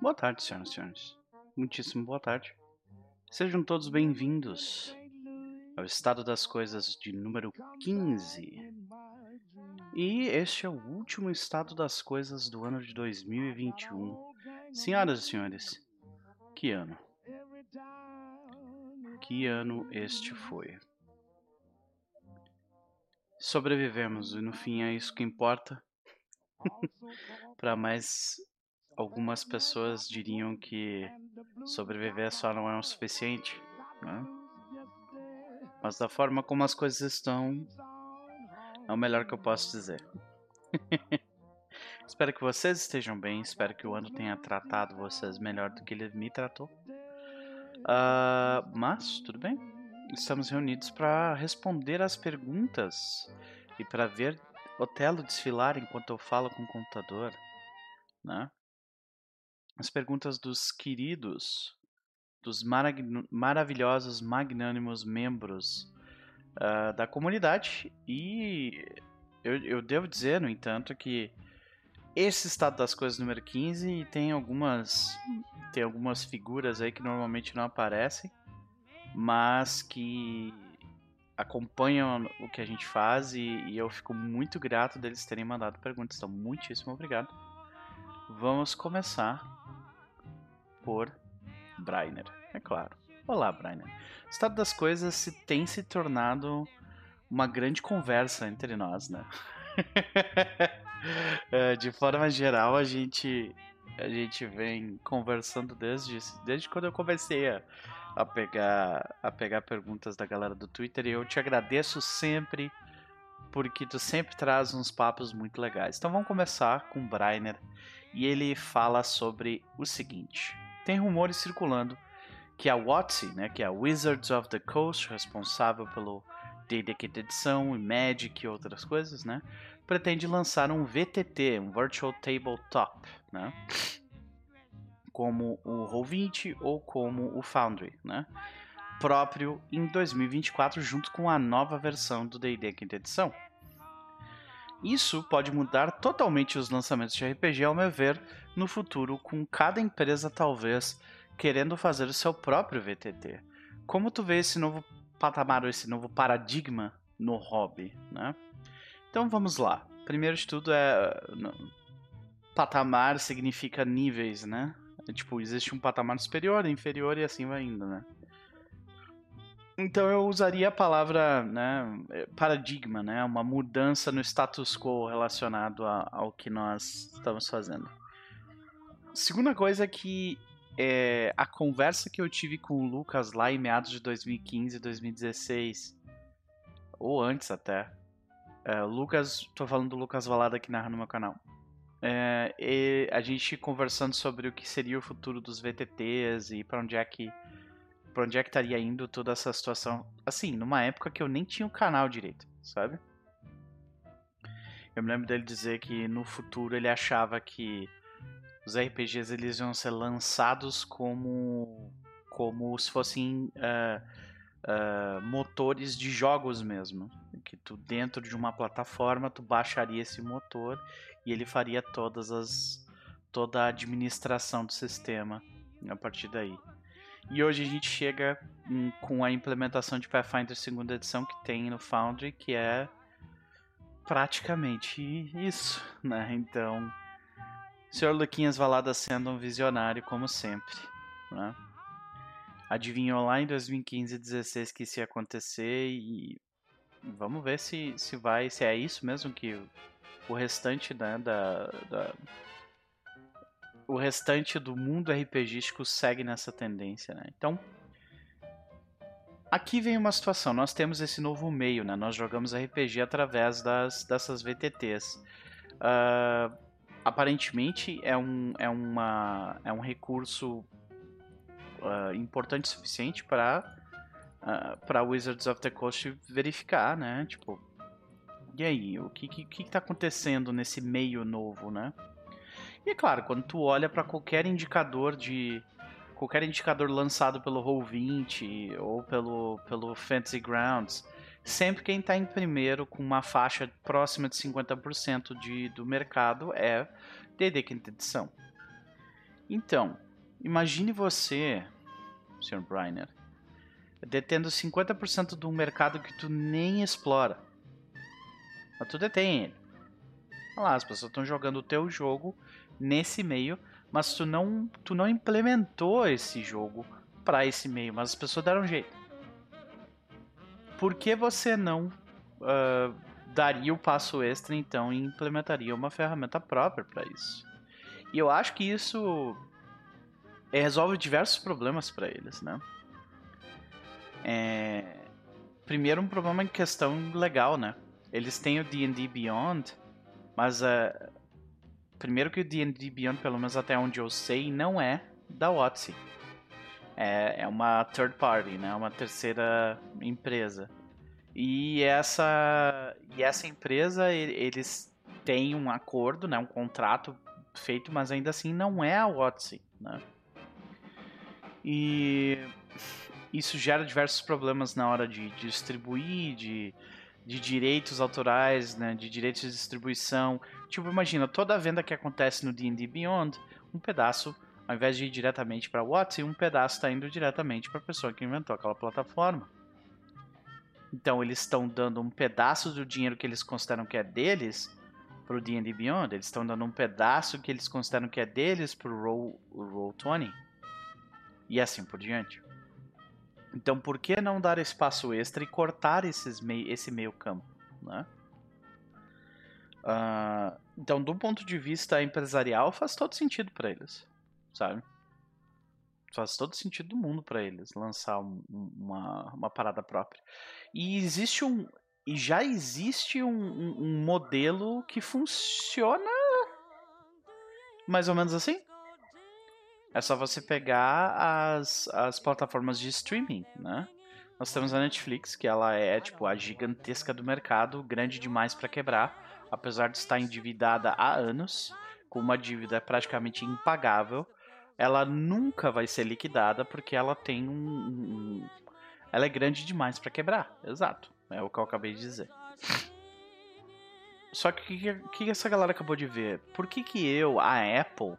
Boa tarde, senhoras e senhores. Muitíssimo boa tarde. Sejam todos bem-vindos ao Estado das Coisas de número 15. E este é o último Estado das Coisas do ano de 2021. Senhoras e senhores, que ano? Que ano este foi? Sobrevivemos e no fim é isso que importa. Para mais algumas pessoas diriam que sobreviver só não é o suficiente, né? Mas da forma como as coisas estão, é o melhor que eu posso dizer. espero que vocês estejam bem, espero que o ano tenha tratado vocês melhor do que ele me tratou. Uh, mas, tudo bem. Estamos reunidos para responder as perguntas e para ver Otelo desfilar enquanto eu falo com o computador, né? As perguntas dos queridos, dos maravilhosos, magnânimos membros uh, da comunidade. E eu, eu, devo dizer, no entanto, que esse estado das coisas número 15 tem algumas, tem algumas figuras aí que normalmente não aparecem, mas que acompanham o que a gente faz e, e eu fico muito grato deles terem mandado perguntas. Então, muitíssimo obrigado. Vamos começar por Brainer, é claro. Olá, Brainer. O estado das coisas se tem se tornado uma grande conversa entre nós, né? É, de forma geral, a gente a gente vem conversando desde, desde quando eu comecei a, a, pegar, a pegar perguntas da galera do Twitter e eu te agradeço sempre porque tu sempre traz uns papos muito legais. Então vamos começar com o Brainer e ele fala sobre o seguinte tem rumores circulando que a WotC, né, que é a Wizards of the Coast, responsável pelo D&D Quinta Edição e Magic e outras coisas, né, pretende lançar um VTT, um Virtual Tabletop, né, como o Roll20 ou como o Foundry, né, próprio em 2024 junto com a nova versão do D&D Quinta Edição. Isso pode mudar totalmente os lançamentos de RPG, ao meu ver, no futuro, com cada empresa talvez querendo fazer o seu próprio VTT. Como tu vê esse novo patamar, esse novo paradigma no hobby, né? Então vamos lá. Primeiro de tudo é patamar significa níveis, né? É, tipo, existe um patamar superior, inferior e assim vai indo, né? Então eu usaria a palavra né, paradigma, né, uma mudança no status quo relacionado a, ao que nós estamos fazendo. Segunda coisa é que é, a conversa que eu tive com o Lucas lá em meados de 2015, 2016, ou antes até, é, Lucas, tô falando do Lucas Valada que narra no meu canal. É, a gente conversando sobre o que seria o futuro dos VTTs e para onde é que pra onde é que estaria indo toda essa situação. Assim, numa época que eu nem tinha o canal direito, sabe? Eu me lembro dele dizer que no futuro ele achava que os RPGs eles iam ser lançados como como se fossem uh, uh, motores de jogos mesmo, que tu dentro de uma plataforma tu baixaria esse motor e ele faria todas as toda a administração do sistema a partir daí. E hoje a gente chega com a implementação de Pathfinder segunda edição que tem no Foundry, que é praticamente isso, né? Então, Sr. Luquinhas Valada sendo um visionário como sempre, né? Adivinhou lá em 2015 e 2016 que isso ia acontecer e vamos ver se, se vai, se é isso mesmo que o restante né, da, da o restante do mundo RPGístico segue nessa tendência, né? Então, aqui vem uma situação. Nós temos esse novo meio, né? Nós jogamos RPG através das, dessas VTTs. Uh, ah, aparentemente é um, é, uma, é um recurso uh, importante o suficiente para uh, para Wizards of the Coast verificar, né? Tipo, e aí, o que, que, que tá acontecendo nesse meio novo, né? E é claro, quando tu olha para qualquer indicador de qualquer indicador lançado pelo Roll20 ou pelo pelo Fantasy Grounds, sempre quem está em primeiro com uma faixa próxima de 50% de, do mercado é D&D quinta edição. Então, imagine você, Sr. Briner, detendo 50% de um mercado que tu nem explora. Mas tu detém ele. Olha lá, as pessoas estão jogando o teu jogo nesse meio, mas tu não, tu não implementou esse jogo para esse meio, mas as pessoas deram um jeito. Por que você não uh, daria o passo extra então e implementaria uma ferramenta própria para isso? E eu acho que isso resolve diversos problemas para eles, né? É... Primeiro, um problema em questão legal, né? Eles têm o D&D Beyond, mas uh, primeiro que o D&D Beyond, pelo menos até onde eu sei, não é da WotC. É, é uma third party, né? Uma terceira empresa. E essa, e essa empresa, eles têm um acordo, né? Um contrato feito, mas ainda assim não é a WotC, né? E isso gera diversos problemas na hora de distribuir, de, de direitos autorais, né, de direitos de distribuição. Tipo, imagina, toda a venda que acontece no D&D Beyond, um pedaço, ao invés de ir diretamente para WhatsApp, um pedaço está indo diretamente para a pessoa que inventou aquela plataforma. Então, eles estão dando um pedaço do dinheiro que eles consideram que é deles para o D&D Beyond, eles estão dando um pedaço que eles consideram que é deles para o Roll20 e assim por diante. Então, por que não dar espaço extra e cortar esses mei esse meio campo, né? Uh, então, do ponto de vista empresarial, faz todo sentido para eles, sabe? Faz todo sentido do mundo para eles lançar um, uma, uma parada própria. E existe um, e já existe um, um, um modelo que funciona mais ou menos assim. É só você pegar as, as plataformas de streaming, né? Nós temos a Netflix, que ela é tipo a gigantesca do mercado, grande demais para quebrar, apesar de estar endividada há anos, com uma dívida praticamente impagável. Ela nunca vai ser liquidada porque ela tem um, um ela é grande demais para quebrar. Exato, é o que eu acabei de dizer. Só que o que, que, essa galera acabou de ver? Por que, que eu, a Apple,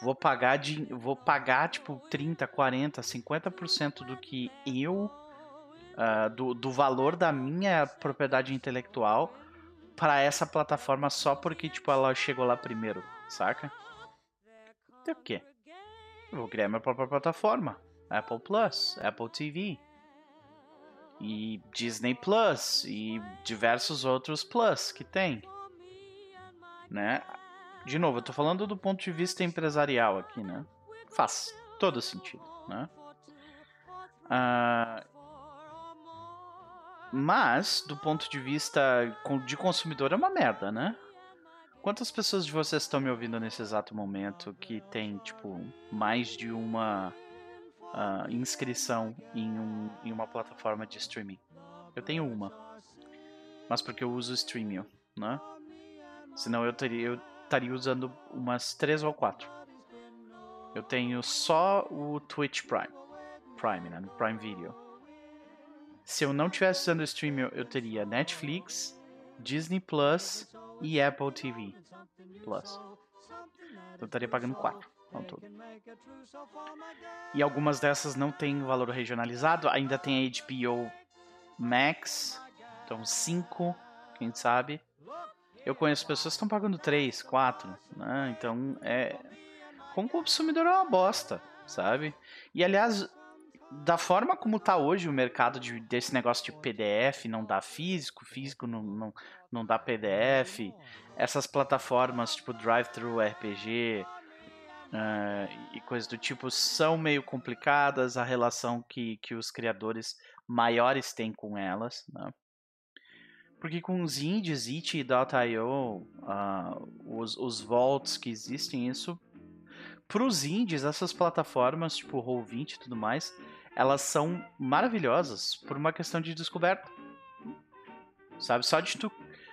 vou pagar de vou pagar tipo 30, 40, 50% do que eu uh, do, do valor da minha propriedade intelectual para essa plataforma só porque tipo ela chegou lá primeiro, saca? Então o quê? Eu vou criar minha própria plataforma, Apple Plus, Apple TV e Disney Plus e diversos outros Plus que tem, né? De novo, eu tô falando do ponto de vista empresarial aqui, né? Faz todo sentido, né? Uh, mas, do ponto de vista de consumidor, é uma merda, né? Quantas pessoas de vocês estão me ouvindo nesse exato momento que tem, tipo, mais de uma uh, inscrição em, um, em uma plataforma de streaming? Eu tenho uma. Mas porque eu uso o Streamio, né? Senão eu teria, eu estaria usando umas três ou quatro. Eu tenho só o Twitch Prime. Prime, né? Prime Video. Se eu não tivesse usando o stream, eu teria Netflix, Disney Plus e Apple TV Plus. Então eu estaria pagando quatro ao todo. E algumas dessas não tem valor regionalizado. Ainda tem a HBO Max. Então cinco, quem sabe. Eu conheço pessoas que estão pagando 3, 4, né? Então, é. Como consumidor é uma bosta, sabe? E aliás, da forma como tá hoje o mercado de, desse negócio de PDF, não dá físico, físico não, não, não dá PDF, essas plataformas tipo Drive-Thru RPG uh, e coisas do tipo são meio complicadas, a relação que, que os criadores maiores têm com elas, né? Porque com os indies, It e uh, os, os vaults que existem, isso. Para os indies, essas plataformas, tipo Roll20 e tudo mais, elas são maravilhosas por uma questão de descoberta. Sabe? Só de, tu,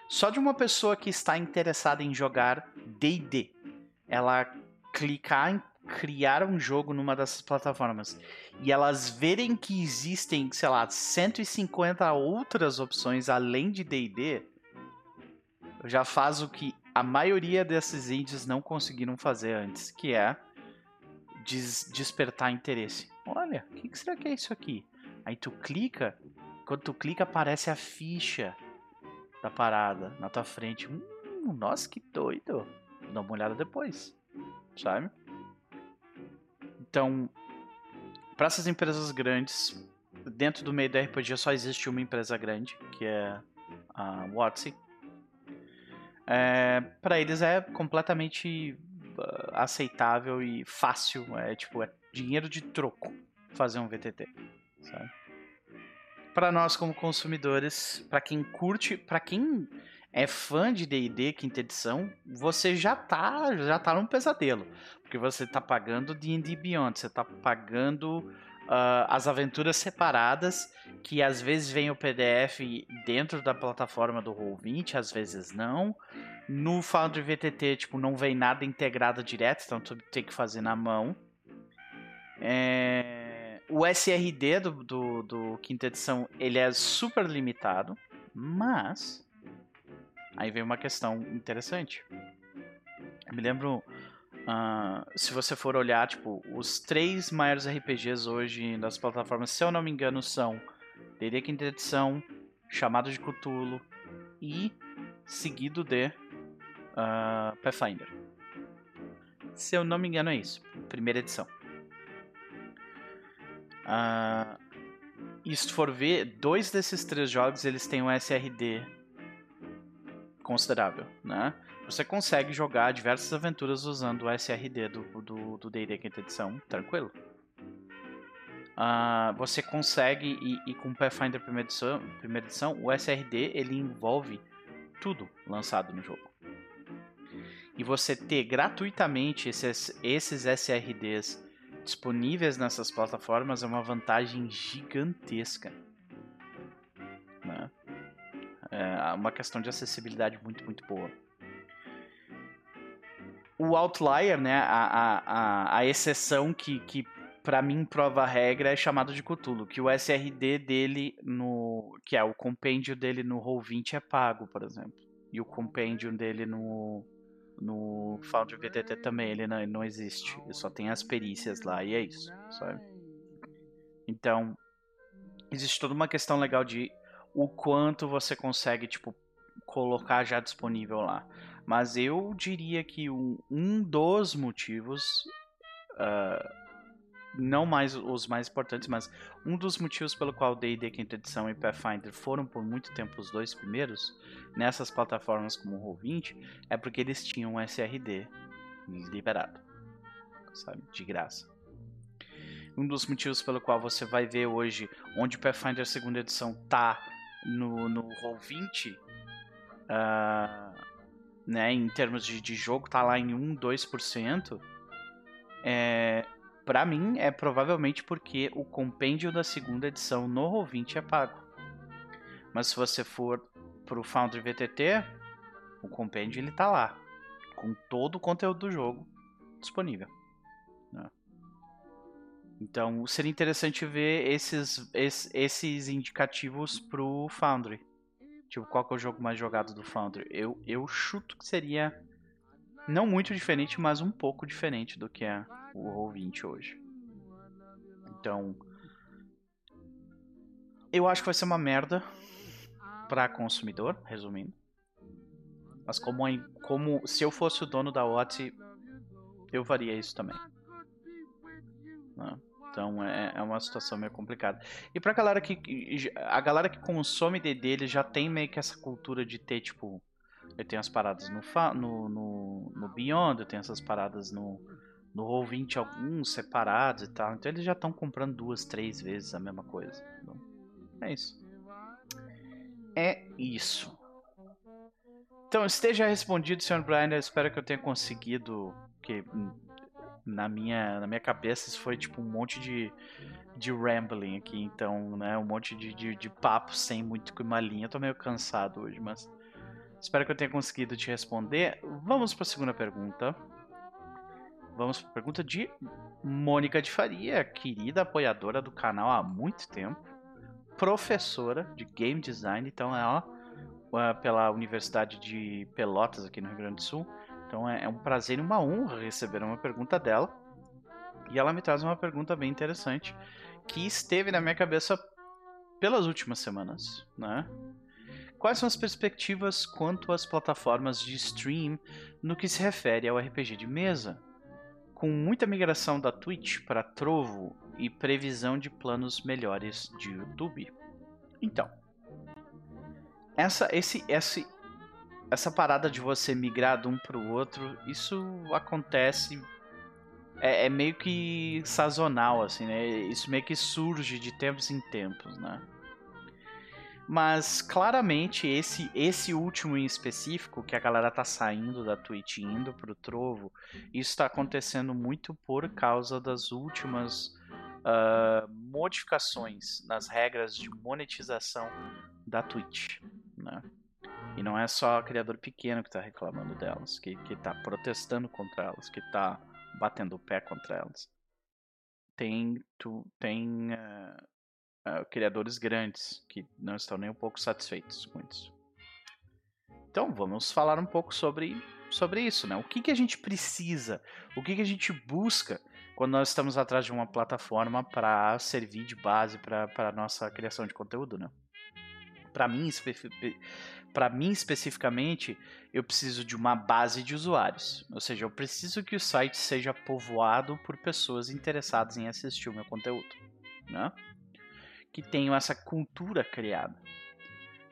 só de uma pessoa que está interessada em jogar DD, ela clicar em criar um jogo numa dessas plataformas e elas verem que existem, sei lá, 150 outras opções além de D&D, já faz o que a maioria desses indies não conseguiram fazer antes, que é des despertar interesse. Olha, o que, que será que é isso aqui? Aí tu clica, quando tu clica aparece a ficha da parada na tua frente. Hum, nossa, que doido. Dá uma olhada depois, sabe? Então, para essas empresas grandes, dentro do meio do RPG só existe uma empresa grande, que é a WotC. É, para eles é completamente uh, aceitável e fácil, é tipo é dinheiro de troco fazer um VTT? Para nós como consumidores, para quem curte, para quem é fã de D&D quinta edição, você já tá já tá num pesadelo, porque você tá pagando D&D Beyond, você tá pagando uh, as aventuras separadas, que às vezes vem o PDF dentro da plataforma do Roll20, às vezes não. No Foundry VTT, tipo, não vem nada integrado direto, então tu tem que fazer na mão. É... O SRD do, do, do quinta edição, ele é super limitado, mas... Aí vem uma questão interessante. Eu me lembro Uh, se você for olhar, tipo, os três maiores RPGs hoje das plataformas, se eu não me engano, são D&D Quinta Edição, Chamado de Cthulhu e seguido de uh, Pathfinder. Se eu não me engano é isso, primeira edição. Uh, e se for ver, dois desses três jogos eles têm um SRD considerável, né? Você consegue jogar diversas aventuras usando o SRD do D&D quinta edição, tranquilo. Uh, você consegue e, e, com Pathfinder primeira edição, primeira edição, o SRD ele envolve tudo lançado no jogo. E você ter gratuitamente esses, esses SRDs disponíveis nessas plataformas é uma vantagem gigantesca. É uma questão de acessibilidade muito, muito boa o outlier, né, a, a, a, exceção que, que para mim prova a regra é chamado de Cthulhu, que o SRD dele no, que é o compêndio dele no Roll20 é pago, por exemplo. E o compêndio dele no no Foundry VTT também ele não, não existe. Ele só tem as perícias lá e é isso, sabe? Então, existe toda uma questão legal de o quanto você consegue, tipo, colocar já disponível lá. Mas eu diria que um, um dos motivos, uh, não mais os mais importantes, mas um dos motivos pelo qual D&D Quinta Edição e Pathfinder foram por muito tempo os dois primeiros nessas plataformas como o Roll20 é porque eles tinham SRD liberado, sabe, de graça. Um dos motivos pelo qual você vai ver hoje onde Pathfinder segunda edição tá no, no Roll20 uh, né, em termos de, de jogo, tá lá em 1, 2%, é, para mim é provavelmente porque o compêndio da segunda edição no Roll20 é pago. Mas se você for pro Foundry VTT, o compêndio ele tá lá, com todo o conteúdo do jogo disponível. Né? Então seria interessante ver esses, esses, indicativos pro Foundry. Tipo, qual que é o jogo mais jogado do Foundry? Eu, eu chuto que seria não muito diferente, mas um pouco diferente do que é o Roll20 hoje. Então, eu acho que vai ser uma merda para consumidor, resumindo. Mas como, como se eu fosse o dono da OT, eu faria isso também. Não. Então é, é uma situação meio complicada. E pra galera que. A galera que consome DD, ele já tem meio que essa cultura de ter, tipo. Eu tenho as paradas no, no, no, no Beyond, eu tenho essas paradas no, no Roll20 alguns separados e tal. Então eles já estão comprando duas, três vezes a mesma coisa. Então, é isso. É isso. Então esteja respondido, Sr. Brian. Eu espero que eu tenha conseguido. Que na minha, na minha cabeça isso foi tipo um monte de, de rambling aqui, então, né, um monte de, de, de papo sem muito uma linha. Eu tô meio cansado hoje, mas espero que eu tenha conseguido te responder. Vamos para a segunda pergunta. Vamos para a pergunta de Mônica de Faria, querida apoiadora do canal há muito tempo, professora de game design, então ela pela Universidade de Pelotas aqui no Rio Grande do Sul então é, é um prazer e uma honra receber uma pergunta dela. E ela me traz uma pergunta bem interessante que esteve na minha cabeça pelas últimas semanas, né? Quais são as perspectivas quanto às plataformas de stream no que se refere ao RPG de mesa? Com muita migração da Twitch para Trovo e previsão de planos melhores de YouTube. Então, essa, esse, esse, essa parada de você migrar de um para o outro, isso acontece é, é, meio que sazonal, assim, né? Isso meio que surge de tempos em tempos, né? Mas claramente esse esse último em específico, que a galera tá saindo da Twitch indo pro Trovo, isso está acontecendo muito por causa das últimas uh, modificações nas regras de monetização da Twitch, né? E não é só criador pequeno que está reclamando delas, que, que tá protestando contra elas, que está batendo o pé contra elas. Tem, tu, tem uh, uh, criadores grandes que não estão nem um pouco satisfeitos com isso. Então vamos falar um pouco sobre, sobre isso, né? O que, que a gente precisa, o que, que a gente busca quando nós estamos atrás de uma plataforma para servir de base para a nossa criação de conteúdo, né? Para mim, para mim especificamente, eu preciso de uma base de usuários. Ou seja, eu preciso que o site seja povoado por pessoas interessadas em assistir o meu conteúdo, né? Que tenham essa cultura criada.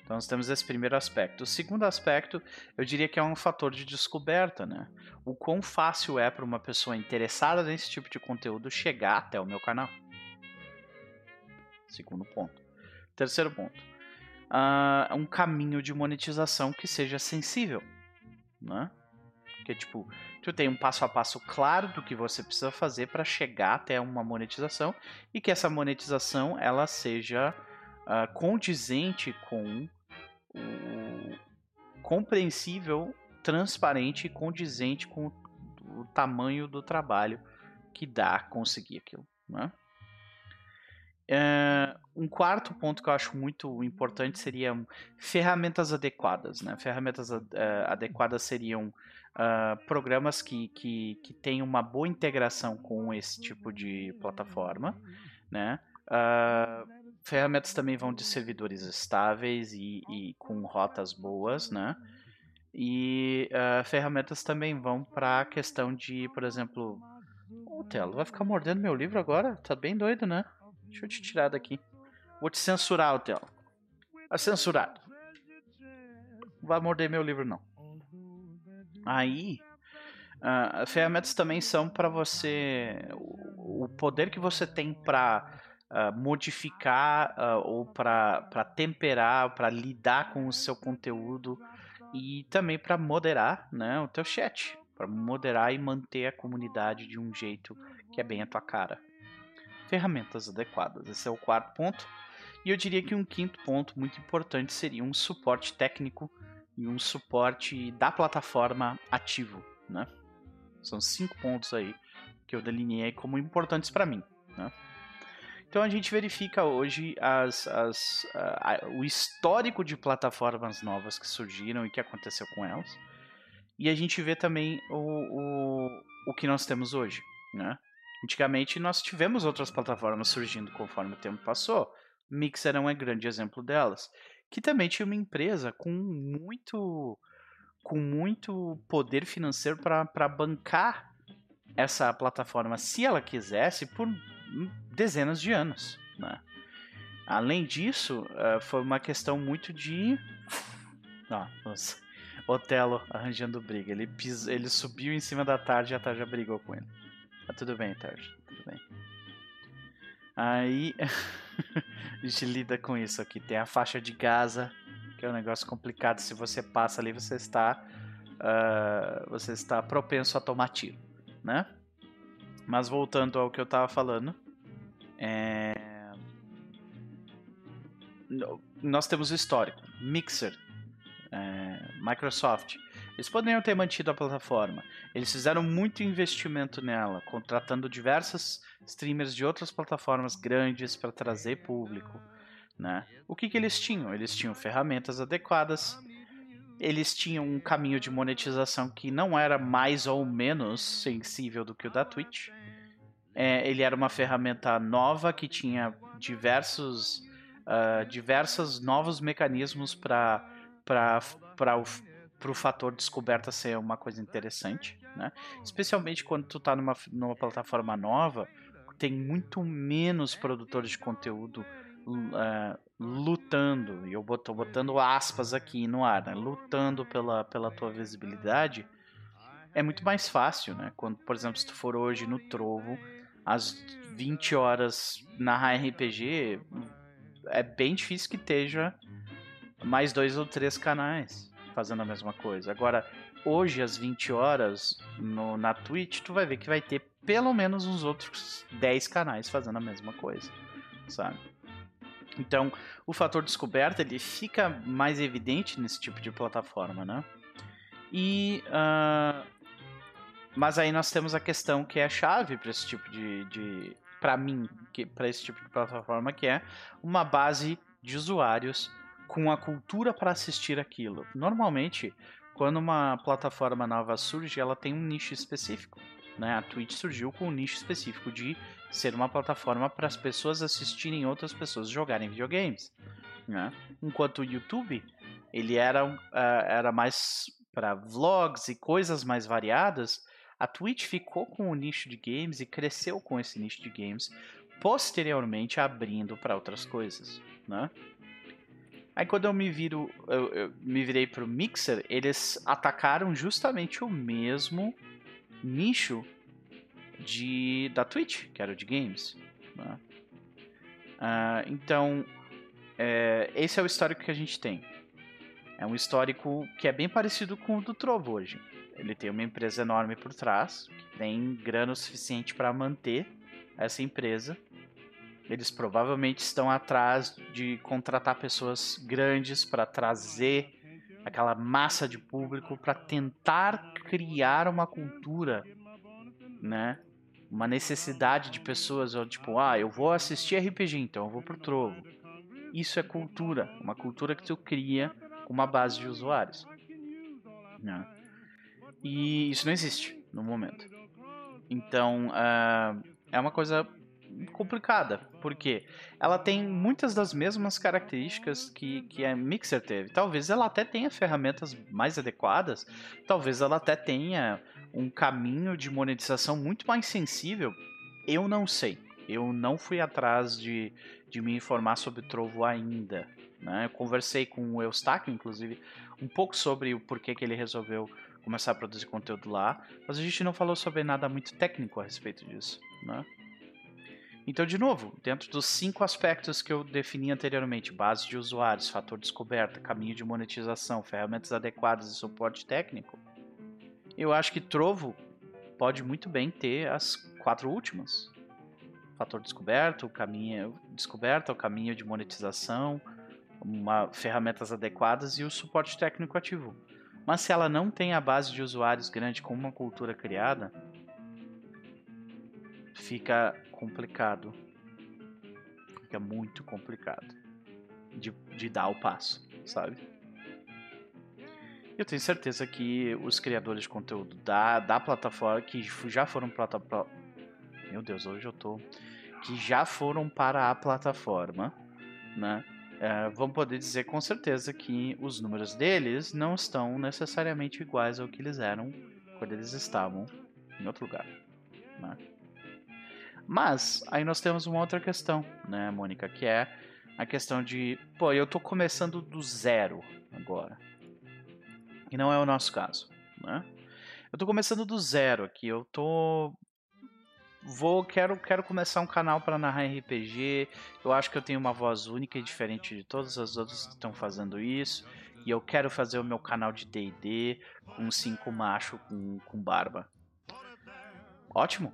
Então nós temos esse primeiro aspecto. O segundo aspecto, eu diria que é um fator de descoberta, né? O quão fácil é para uma pessoa interessada nesse tipo de conteúdo chegar até o meu canal. Segundo ponto. Terceiro ponto uh, um caminho de monetização que seja sensível, né? Que tipo, tu tem um passo a passo claro do que você precisa fazer para chegar até uma monetização e que essa monetização ela seja uh, condizente com o compreensível, transparente e condizente com o tamanho do trabalho que dá conseguir aquilo, né? Uh, um quarto ponto que eu acho muito importante seria ferramentas adequadas. Né? Ferramentas uh, adequadas seriam uh, programas que, que, que têm uma boa integração com esse tipo de plataforma. Né? ferramentas também vão de servidores estáveis e, e com rotas boas. Né? E ferramentas também vão para a questão de, por exemplo, o Telo vai ficar mordendo meu livro agora? Tá bem doido, né? Deixa eu te tirar daqui. Vou te censurar, Otelo. Tá censurado. Não vai morder meu livro, não. Aí, uh, ferramentas também são para você. O, o, poder que você tem para uh, ah, modificar uh, ou para temperar, para lidar com o seu conteúdo e também para moderar né, o teu chat. Para moderar e manter a comunidade de um jeito que é bem a tua cara ferramentas adequadas. Esse é o quarto ponto. E eu diria que um quinto ponto muito importante seria um suporte técnico e um suporte da plataforma ativo, né? São cinco pontos aí que eu delineei como importantes para mim, né? Então a gente verifica hoje as, as, a, a, o histórico de plataformas novas que surgiram e que aconteceu com elas. E a gente vê também o, o, o que nós temos hoje, né? Antigamente nós tivemos outras plataformas surgindo conforme o tempo passou. Mixer é um grande exemplo delas, que também tinha uma empresa com muito com muito poder financeiro para bancar essa plataforma, se ela quisesse, por dezenas de anos. Né? Além disso, uh, foi uma questão muito de. Ah, nossa. Otelo arranjando briga. Ele, pis... ele subiu em cima da tarde e a tarde brigou com ele. Tá tudo bem, Tarja. Tudo bem. Aí a gente lida com isso aqui. Tem a faixa de Gaza, que é um negócio complicado. Se você passa ali, você está uh, você está propenso a tomar tiro, né? Mas voltando ao que eu estava falando, é... nós temos o histórico, Mixer, é... Microsoft, eles poderiam ter mantido a plataforma. Eles fizeram muito investimento nela, contratando diversos streamers de outras plataformas grandes para trazer público. Né? O que, que eles tinham? Eles tinham ferramentas adequadas, eles tinham um caminho de monetização que não era mais ou menos sensível do que o da Twitch. é, ele era uma ferramenta nova que tinha diversos, uh, novos mecanismos para o fator descoberta ser uma coisa interessante, né? Especialmente quando tu está numa, numa plataforma nova, tem muito menos produtores de conteúdo uh, lutando, e eu estou botando aspas aqui no ar, né? lutando pela, pela tua visibilidade, é muito mais fácil, né? Quando, por exemplo, se tu for hoje no Trovo, às 20 horas na RPG, é bem difícil que esteja mais dois ou três canais fazendo a mesma coisa. Agora, hoje às 20 horas no, na Twitch, tu vai ver que vai ter pelo menos uns outros 10 canais fazendo a mesma coisa, sabe? Então, o fator descoberta ele fica mais evidente nesse tipo de plataforma, né? E uh, mas aí nós temos a questão que é a chave para esse tipo de, de para mim, para esse tipo de plataforma que é uma base de usuários com a cultura para assistir aquilo. Normalmente, quando uma plataforma nova surge, ela tem um nicho específico. Né? A Twitch surgiu com um nicho específico de ser uma plataforma para as pessoas assistirem outras pessoas jogarem videogames. Né? Enquanto o YouTube ele era, uh, era mais para vlogs e coisas mais variadas, a Twitch ficou com o nicho de games e cresceu com esse nicho de games, posteriormente abrindo para outras coisas, né? Aí quando eu me viro, eu, eu me virei pro Mixer, eles atacaram justamente o mesmo nicho de da Twitch, que era o de games. Né? Uh, então, é, esse é o histórico que a gente tem. É um histórico que é bem parecido com o do Trovo hoje. Ele tem uma empresa enorme por trás, que tem grana o suficiente para manter essa empresa. Eles provavelmente estão atrás de contratar pessoas grandes para trazer aquela massa de público para tentar criar uma cultura, né? Uma necessidade de pessoas, tipo, ah, eu vou assistir RPG, então eu vou pro Trovo. Isso é cultura, uma cultura que tu cria com uma base de usuários. Né? E isso não existe no momento. Então, uh, é uma coisa complicada, porque ela tem muitas das mesmas características que, que a Mixer teve. Talvez ela até tenha ferramentas mais adequadas, talvez ela até tenha um caminho de monetização muito mais sensível. Eu não sei. Eu não fui atrás de, de me informar sobre o Trovo ainda. Né? Eu conversei com o Eustáquio, inclusive, um pouco sobre o porquê que ele resolveu começar a produzir conteúdo lá, mas a gente não falou sobre nada muito técnico a respeito disso, né? Então, de novo, dentro dos cinco aspectos que eu defini anteriormente, base de usuários, fator descoberta, caminho de monetização, ferramentas adequadas e suporte técnico, eu acho que Trovo pode muito bem ter as quatro últimas. Fator descoberto, caminho descoberta, o caminho de monetização, uma, ferramentas adequadas e o suporte técnico ativo. Mas se ela não tem a base de usuários grande com uma cultura criada, fica complicado. Fica muito complicado de, de dar o passo, sabe? Eu tenho certeza que os criadores de conteúdo da, da plataforma, que já foram plataforma. Meu Deus, hoje eu tô. Que já foram para a plataforma, né? é, vamos poder dizer com certeza que os números deles não estão necessariamente iguais ao que eles eram quando eles estavam em outro lugar. Né? Mas aí nós temos uma outra questão, né, Mônica, que é a questão de, pô, eu estou começando do zero agora. E não é o nosso caso, né? Eu estou começando do zero aqui, eu tô vou quero quero começar um canal para narrar RPG. Eu acho que eu tenho uma voz única e diferente de todas as outras que estão fazendo isso. E eu quero fazer o meu canal de D&D com cinco macho com, com barba. Ótimo.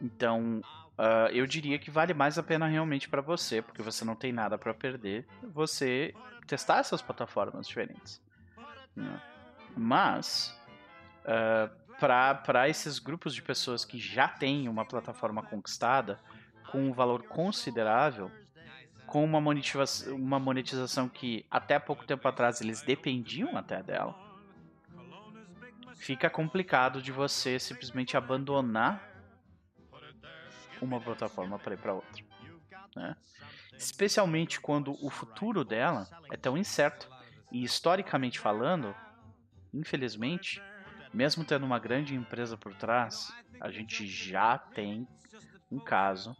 Então, uh, eu diria que vale mais a pena realmente para você, porque você não tem nada para perder, você testar essas plataformas diferentes. Né? Mas, uh, para esses grupos de pessoas que já têm uma plataforma conquistada com um valor considerável, com uma monetização, uma monetização que até pouco tempo atrás eles dependiam até dela, fica complicado de você simplesmente abandonar uma plataforma para ir para outra. Né? Especialmente quando o futuro dela é tão incerto e historicamente falando, infelizmente, mesmo tendo uma grande empresa por trás, a gente já tem um caso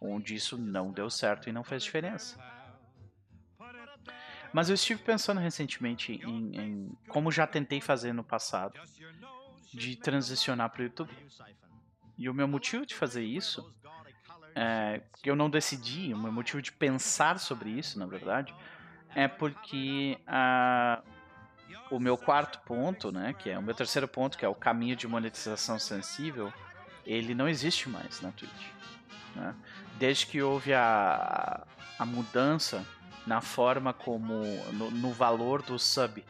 onde isso não deu certo e não fez diferença. Mas eu estive pensando recentemente em, em como já tentei fazer no passado, de transicionar para o YouTube. E o meu motivo de fazer isso, é, eu não decidi, o meu motivo de pensar sobre isso, na verdade, é porque uh, o meu quarto ponto, né, que é o meu terceiro ponto, que é o caminho de monetização sensível, ele não existe mais na Twitch. Né? Desde que houve a, a mudança na forma como. no, no valor do sub.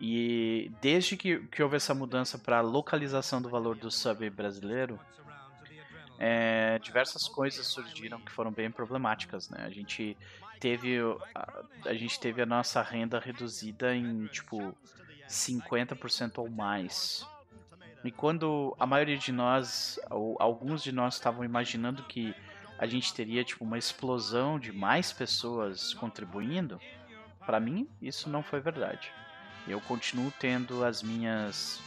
E desde que, que houve essa mudança para localização do valor do sub brasileiro, é, diversas coisas surgiram que foram bem problemáticas, né? A gente teve a, a gente teve a nossa renda reduzida em tipo 50% ou mais. E quando a maioria de nós, ou alguns de nós estavam imaginando que a gente teria tipo uma explosão de mais pessoas contribuindo, para mim isso não foi verdade. Eu continuo tendo as minhas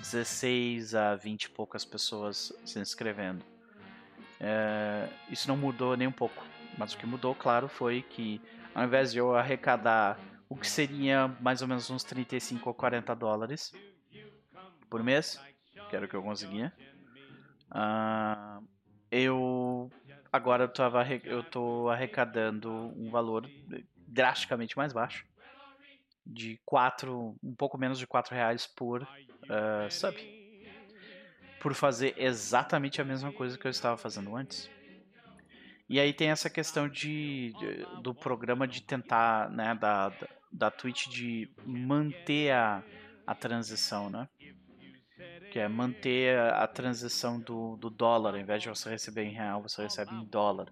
16 a 20 e poucas pessoas se inscrevendo. É, isso não mudou nem um pouco, mas o que mudou, claro, foi que ao invés de eu arrecadar o que seria mais ou menos uns 35 ou 40 dólares por mês, que era o que eu conseguia, uh, eu agora eu, tava, eu tô arrecadando um valor drasticamente mais baixo de 4, um pouco menos de 4 reais por uh, sub. Por fazer exatamente a mesma coisa que eu estava fazendo antes. E aí tem essa questão de, de do programa de tentar, né, da, da, da Twitch de manter a, a transição, né? Que é manter a, a transição do, do dólar, ao invés de você receber em real, você recebe em dólar.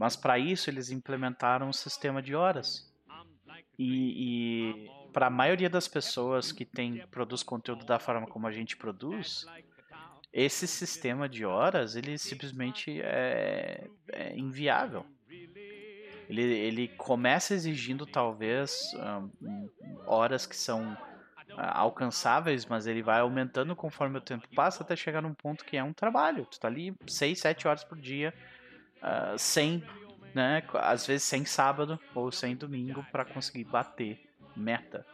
Mas para isso eles implementaram um sistema de horas. E, e para a maioria das pessoas que tem, produz conteúdo da forma como a gente produz, esse sistema de horas ele simplesmente é, é inviável. Ele, ele começa exigindo talvez horas que são alcançáveis, mas ele vai aumentando conforme o tempo passa até chegar num ponto que é um trabalho. Tu tá ali 6, 7 horas por dia, uh, sem né? Às vezes sem sábado ou sem domingo para conseguir bater meta.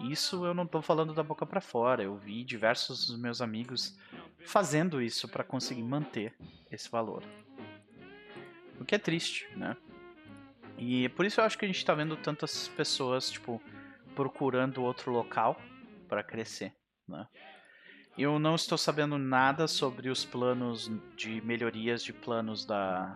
Isso eu não estou falando da boca para fora. Eu vi diversos dos meus amigos fazendo isso para conseguir manter esse valor. O que é triste, né? E por isso eu acho que a gente está vendo tantas pessoas, tipo, procurando outro local para crescer, né? Eu não estou sabendo nada sobre os planos de melhorias de planos da,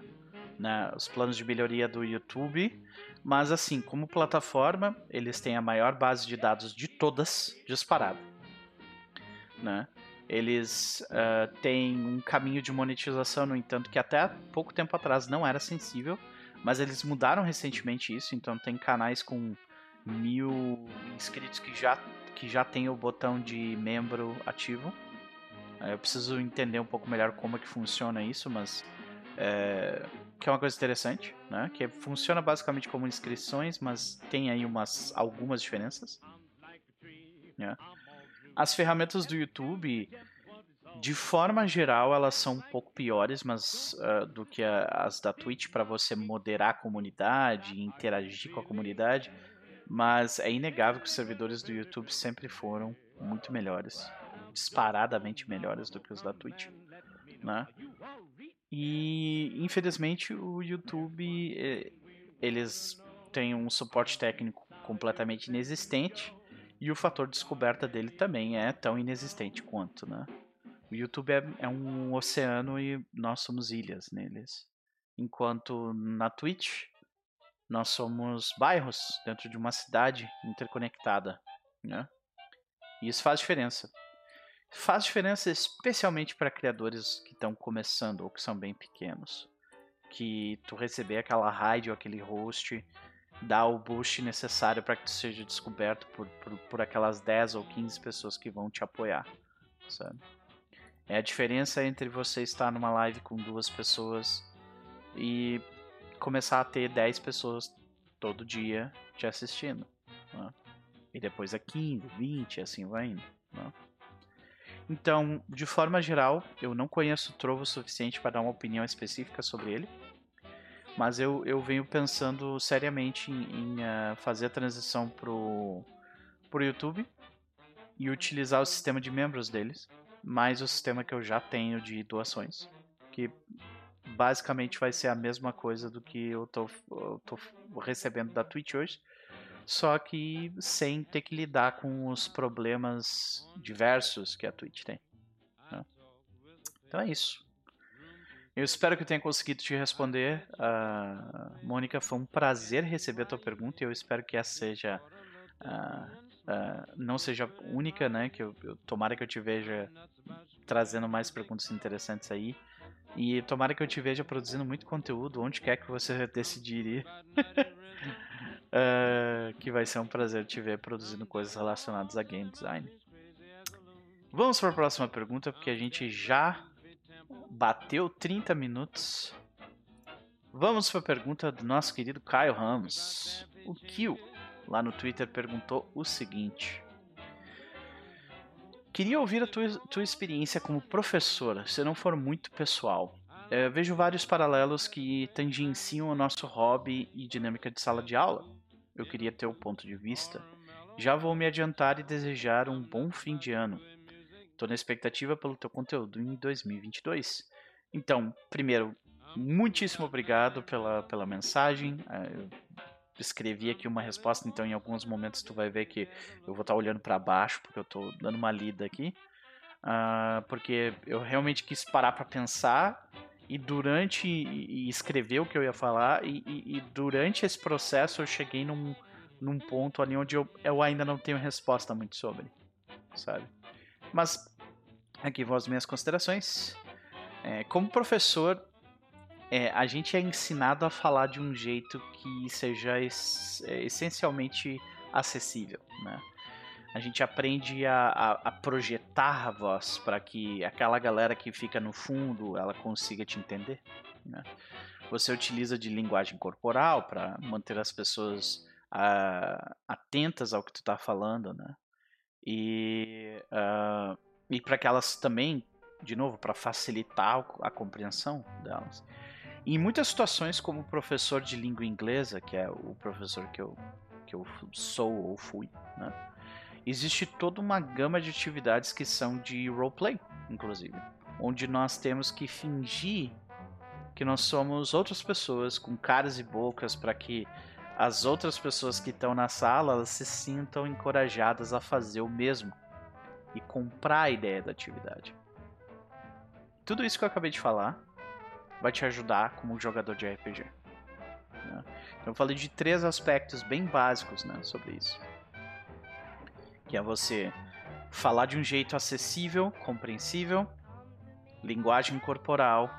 né, os planos de melhoria do YouTube. Mas assim, como plataforma, eles têm a maior base de dados de todas disparado. Né? Eles uh, têm um caminho de monetização, no entanto, que até pouco tempo atrás não era sensível, mas eles mudaram recentemente isso, então tem canais com mil inscritos que já, que já tem o botão de membro ativo. Eu preciso entender um pouco melhor como é que funciona isso, mas é, que é uma coisa interessante, né? Que funciona basicamente como inscrições, mas tem aí umas algumas diferenças. Né? As ferramentas do YouTube, de forma geral, elas são um pouco piores, mas uh, do que a, as da Twitch para você moderar a comunidade, interagir com a comunidade. Mas é inegável que os servidores do YouTube sempre foram muito melhores, disparadamente melhores do que os da Twitch, né? E infelizmente o YouTube eh, eles têm um suporte técnico completamente inexistente e o fator descoberta dele também é tão inexistente quanto, né? O YouTube é, é um oceano e nós somos ilhas neles. Enquanto na Twitch nós somos bairros dentro de uma cidade interconectada, né? E isso faz diferença faz diferença especialmente para criadores que estão começando ou que são bem pequenos. Que tu receber aquela ou aquele host dá o boost necessário para que tu seja descoberto por, por, por, aquelas 10 ou 15 pessoas que vão te apoiar, sabe? É a diferença entre você estar numa live com duas pessoas e começar a ter 10 pessoas todo dia te assistindo. Né? E depois a 15, 20, assim vai indo. Né? Então, de forma geral, eu não conheço Trovo o suficiente para dar uma opinião específica sobre ele. Mas eu, eu venho pensando seriamente em, em uh, fazer a transição pro, pro YouTube e utilizar o sistema de membros deles, mais o sistema que eu já tenho de doações. Que basicamente vai ser a mesma coisa do que eu tô, eu tô recebendo da Twitch hoje, só que sem ter que lidar com os problemas diversos que a Twitch tem. Né? Então é isso. Eu espero que eu tenha conseguido te responder. Uh, Mônica, foi um prazer receber a tua pergunta e eu espero que essa seja. Uh, uh, não seja única, né? Que eu, eu, tomara que eu te veja trazendo mais perguntas interessantes aí. E tomara que eu te veja produzindo muito conteúdo, onde quer que você decidir ir. Uh, que vai ser um prazer te ver produzindo coisas relacionadas a game design. Vamos para a próxima pergunta, porque a gente já bateu 30 minutos. Vamos para a pergunta do nosso querido Caio Ramos. O Kill, lá no Twitter, perguntou o seguinte: Queria ouvir a tua, tua experiência como professora, se não for muito pessoal. É, vejo vários paralelos que tangenciam o nosso hobby e dinâmica de sala de aula. Eu queria ter o ponto de vista. Já vou me adiantar e desejar um bom fim de ano. Estou na expectativa pelo teu conteúdo em 2022. Então, primeiro, muitíssimo obrigado pela, pela mensagem. É, eu escrevi aqui uma resposta, então em alguns momentos tu vai ver que eu vou estar olhando para baixo, porque eu estou dando uma lida aqui. Uh, porque eu realmente quis parar para pensar e durante e escrever o que eu ia falar e, e, e, durante esse processo eu cheguei num, num ponto ali onde eu, eu ainda não tenho resposta muito sobre, sabe? Mas aqui vão as minhas considerações. É, como professor, é, a gente é ensinado a falar de um jeito que seja es, é, essencialmente acessível, né? A gente aprende a, a, a projetar a voz para que aquela galera que fica no fundo ela consiga te entender. Né? Você utiliza de linguagem corporal para manter as pessoas uh, atentas ao que tu está falando, né? E, uh, e para que elas também, de novo, para facilitar a compreensão delas. Em muitas situações, como professor de língua inglesa, que é o professor que eu, que eu sou ou fui, né? Existe toda uma gama de atividades que são de roleplay, inclusive, onde nós temos que fingir que nós somos outras pessoas com caras e bocas para que as outras pessoas que estão na sala se sintam encorajadas a fazer o mesmo e comprar a ideia da atividade. Tudo isso que eu acabei de falar vai te ajudar como jogador de RPG. Né? Então, eu falei de três aspectos bem básicos né, sobre isso que é você falar de um jeito acessível, compreensível, linguagem corporal,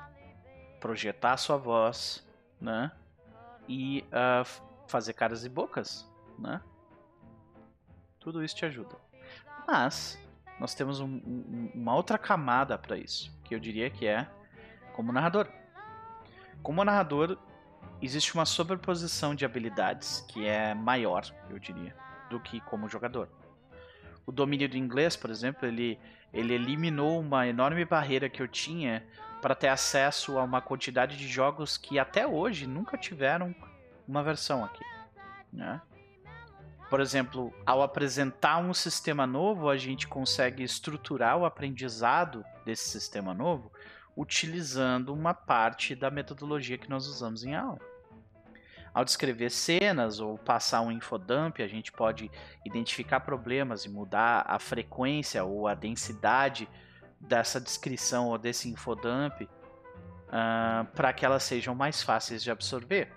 projetar sua voz, né? E uh, fazer caras e bocas, né? Tudo isso te ajuda. Mas nós temos um, um, uma outra camada para isso, que eu diria que é como narrador. Como narrador, existe uma sobreposição de habilidades que é maior, eu diria, do que como jogador o domínio do inglês, por exemplo, ele, ele eliminou uma enorme barreira que eu tinha para ter acesso a uma quantidade de jogos que até hoje nunca tiveram uma versão aqui. Né? Por exemplo, ao apresentar um sistema novo, a gente consegue estruturar o aprendizado desse sistema novo utilizando uma parte da metodologia que nós usamos em aula. Ao descrever cenas ou passar um infodump, a gente pode identificar problemas e mudar a frequência ou a densidade dessa descrição ou desse infodump uh, para que elas sejam mais fáceis de absorver.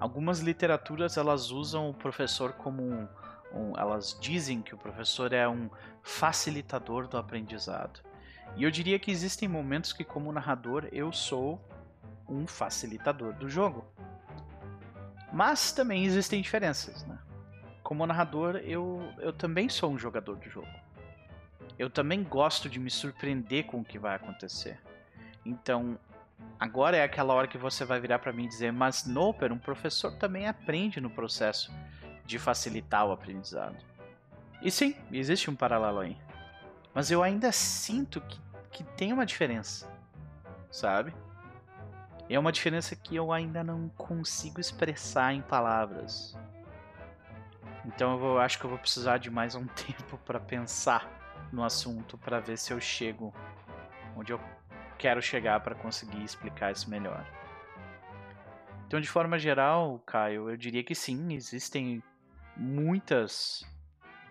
Algumas literaturas elas usam o professor como um, um, elas dizem que o professor é um facilitador do aprendizado. E eu diria que existem momentos que, como narrador, eu sou um facilitador do jogo. Mas também existem diferenças, né? Como narrador, eu, eu também sou um jogador de jogo. eu também gosto de me surpreender com o que vai acontecer. Então, agora é aquela hora que você vai virar para mim e dizer: Mas, Noper, um professor também aprende no processo de facilitar o aprendizado. E sim, existe um paralelo aí. Mas eu ainda sinto que, que tem uma diferença, sabe? É uma diferença que eu ainda não consigo expressar em palavras. Então eu vou, acho que eu vou precisar de mais um tempo para pensar no assunto para ver se eu chego onde eu quero chegar para conseguir explicar isso melhor. Então, de forma geral, Caio, eu diria que sim, existem muitas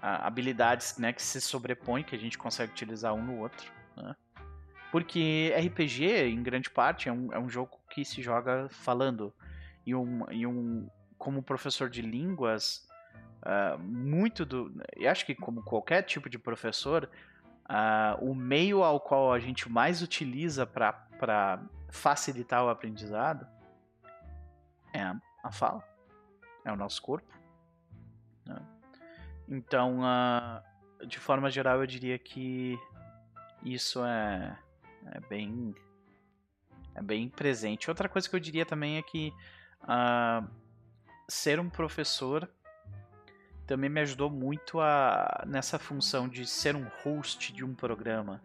ah, habilidades né, que se sobrepõem, que a gente consegue utilizar um no outro. Né? Porque RPG, em grande parte, é um, é um jogo que se joga falando. E um, e um como professor de línguas, uh, muito do. Eu acho que, como qualquer tipo de professor, uh, o meio ao qual a gente mais utiliza para facilitar o aprendizado é a fala, é o nosso corpo. Né? Então, uh, de forma geral, eu diria que isso é é bem é bem presente. Outra coisa que eu diria também é que uh, ser um professor também me ajudou muito a nessa função de ser um host de um programa,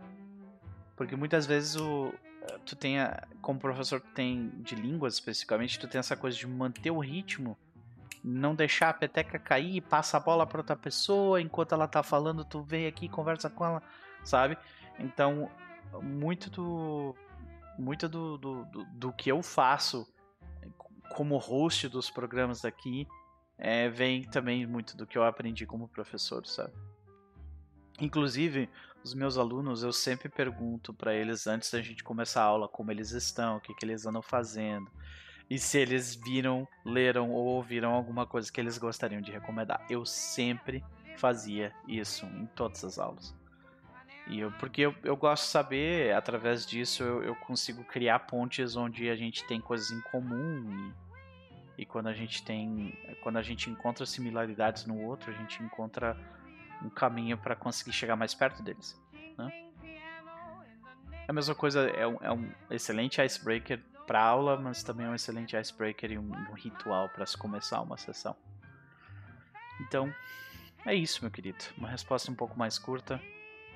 porque muitas vezes o tu tem como professor tem de línguas especificamente tu tem essa coisa de manter o ritmo não deixar a peteca cair, passa a bola para outra pessoa, enquanto ela tá falando, tu vem aqui e conversa com ela, sabe? Então, muito do muito do, do, do, do, que eu faço como host dos programas daqui é, vem também muito do que eu aprendi como professor, sabe? Inclusive, os meus alunos, eu sempre pergunto para eles antes da gente começar a aula como eles estão, o que, que eles andam fazendo, e se eles viram, leram ou ouviram alguma coisa que eles gostariam de recomendar. Eu sempre fazia isso em todas as aulas. E eu, porque eu, eu gosto de saber, através disso eu, eu consigo criar pontes onde a gente tem coisas em comum e, e quando a gente tem, quando a gente encontra similaridades no outro, a gente encontra um caminho para conseguir chegar mais perto deles. Né? A mesma coisa é um, é um excelente icebreaker para aula, mas também é um excelente icebreaker e um, um ritual para se começar uma sessão. Então, é isso, meu querido. Uma resposta um pouco mais curta,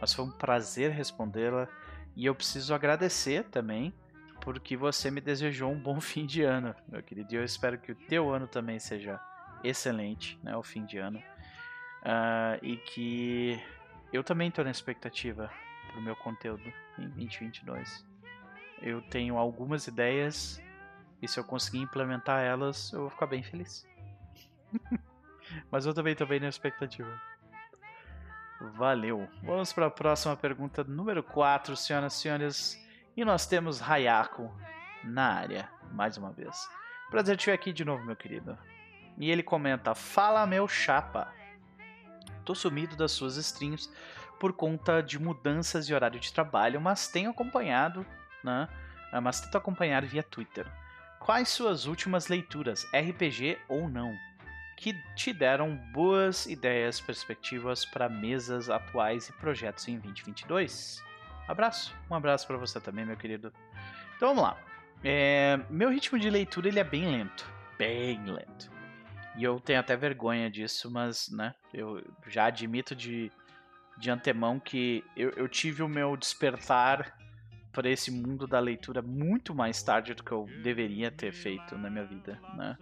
mas foi um prazer respondê-la e eu preciso agradecer também porque você me desejou um bom fim de ano, meu querido. E eu espero que o teu ano também seja excelente, né, o fim de ano, uh, e que eu também estou na expectativa para o meu conteúdo em 2022. Eu tenho algumas ideias e se eu conseguir implementar elas, eu vou ficar bem feliz. Mas eu também estou bem na expectativa. Valeu. Vamos para a próxima pergunta, número 4, senhoras e senhores. E nós temos Hayako na área, mais uma vez. Prazer te ver aqui de novo, meu querido. E ele comenta: Fala, meu chapa. Tô sumido das suas streams por conta de mudanças de horário de trabalho, mas tenho acompanhado, né? Mas tento acompanhar via Twitter. Quais suas últimas leituras, RPG ou não? Que te deram boas ideias, perspectivas para mesas atuais e projetos em 2022. Abraço, um abraço para você também, meu querido. Então vamos lá. É, meu ritmo de leitura ele é bem lento, bem lento. E eu tenho até vergonha disso, mas né, eu já admito de, de antemão que eu, eu tive o meu despertar para esse mundo da leitura muito mais tarde do que eu deveria ter feito na minha vida, né?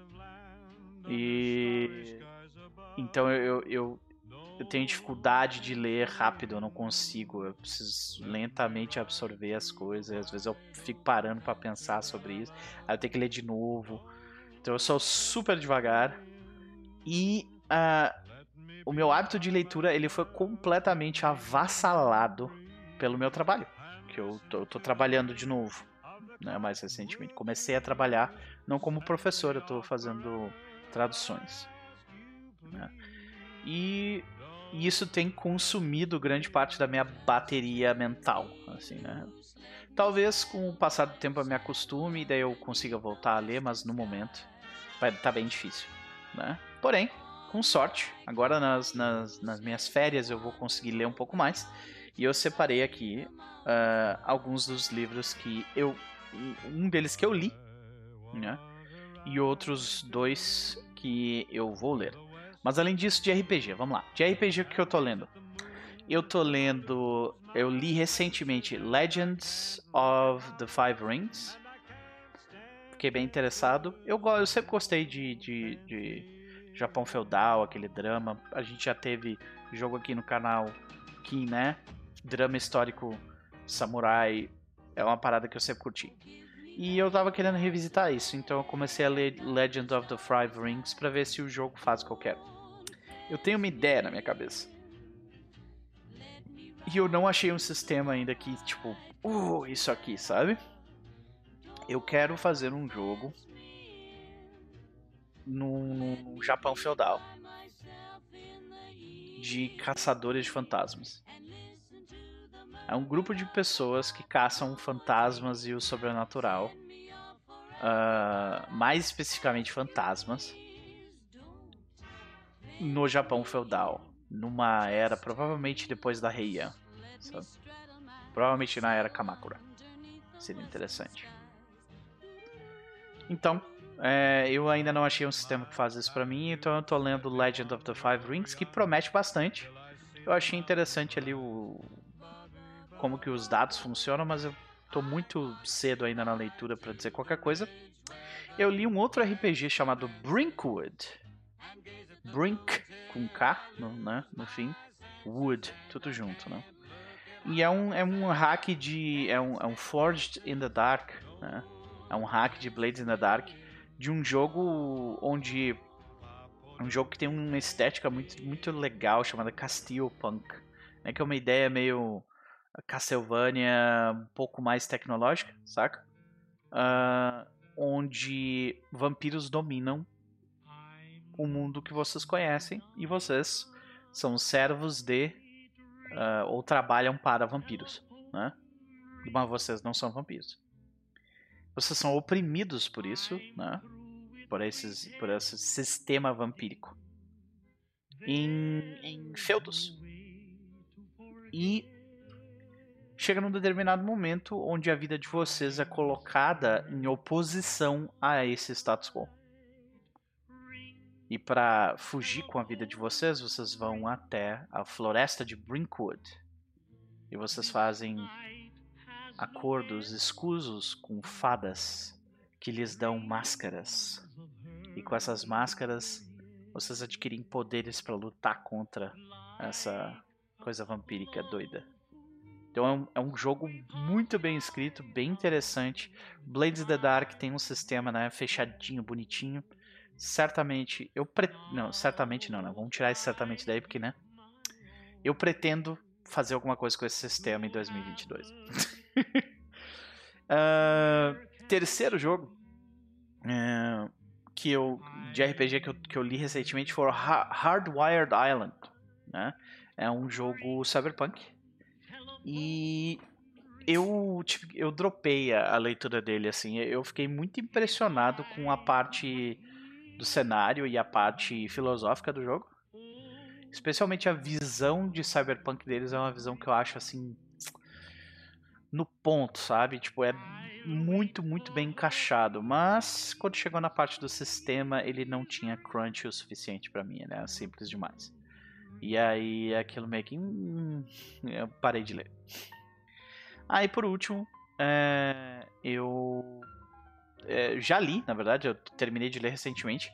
E então eu, eu, eu tenho dificuldade de ler rápido, eu não consigo, eu preciso lentamente absorver as coisas, às vezes eu fico parando para pensar sobre isso, aí eu tenho que ler de novo. Então eu sou super devagar e uh, o meu hábito de leitura ele foi completamente avassalado pelo meu trabalho, que eu tô, eu tô trabalhando de novo, né, mais recentemente. Comecei a trabalhar não como professor, eu estou fazendo traduções. Né? E isso tem consumido grande parte da minha bateria mental, assim, né? Talvez com o passar do tempo eu me acostume e daí eu consiga voltar a ler, mas no momento vai tá bem difícil, né? Porém, com sorte, agora nas, nas, nas minhas férias eu vou conseguir ler um pouco mais E eu separei aqui uh, alguns dos livros que eu. Um deles que eu li, né? E outros dois que eu vou ler. Mas além disso, de RPG, vamos lá. De RPG, o que eu tô lendo? Eu tô lendo. Eu li recentemente Legends of the Five Rings. Fiquei bem interessado. Eu, eu sempre gostei de, de, de Japão feudal, aquele drama. A gente já teve jogo aqui no canal que, né? Drama histórico samurai é uma parada que eu sempre curti. E eu tava querendo revisitar isso, então eu comecei a ler Legend of the Five Rings para ver se o jogo faz o que eu quero. Eu tenho uma ideia na minha cabeça. E eu não achei um sistema ainda que, tipo, uh, isso aqui, sabe? Eu quero fazer um jogo no Japão feudal de caçadores de fantasmas. É um grupo de pessoas que caçam fantasmas e o sobrenatural. Uh, mais especificamente fantasmas. No Japão feudal. Numa era, provavelmente depois da Heian. Sabe? Provavelmente na era Kamakura. Seria interessante. Então, é, eu ainda não achei um sistema que faz isso pra mim, então eu tô lendo Legend of the Five Rings, que promete bastante. Eu achei interessante ali o como que os dados funcionam, mas eu tô muito cedo ainda na leitura para dizer qualquer coisa. Eu li um outro RPG chamado Brinkwood. Brink com K no, né, no fim. Wood, tudo junto, né? E é um, é um hack de. É um, é um Forged in the Dark, né? É um hack de Blades in the Dark de um jogo onde. Um jogo que tem uma estética muito, muito legal chamada Castle Punk. Né, que é uma ideia meio Castlevania um pouco mais tecnológica, saca? Uh, onde vampiros dominam o mundo que vocês conhecem e vocês são servos de uh, ou trabalham para vampiros, né? Mas vocês não são vampiros. Vocês são oprimidos por isso, né? Por, esses, por esse sistema vampírico. Em, em feudos. E chega num determinado momento onde a vida de vocês é colocada em oposição a esse status quo. E para fugir com a vida de vocês, vocês vão até a floresta de Brinkwood. E vocês fazem acordos escusos com fadas que lhes dão máscaras. E com essas máscaras, vocês adquirem poderes para lutar contra essa coisa vampírica doida. Então é um, é um, jogo muito bem escrito, bem interessante. Blades the Dark tem um sistema né, fechadinho, bonitinho. Certamente, eu pre... não, certamente não, né? Vamos tirar esse certamente daí porque, né? Eu pretendo fazer alguma coisa com esse sistema em 2022. uh, ah, terceiro jogo uh, que eu de RPG que eu, que eu li recentemente foi Hardwired Island, né? É um jogo cyberpunk e eu, tipo, eu dropei a, a, leitura dele, assim. Eu fiquei muito impressionado com a parte do cenário e a parte filosófica do jogo. Especialmente a visão de cyberpunk deles é uma visão que eu acho, assim, no ponto, sabe? Tipo, é muito, muito bem encaixado. Mas quando chegou na parte do sistema, ele não tinha crunch o suficiente para mim, né? Simples demais. E aí aquilo meio que. Hum, eu parei de ler. Aí por último, é, eu é, já li, na verdade, eu terminei de ler recentemente,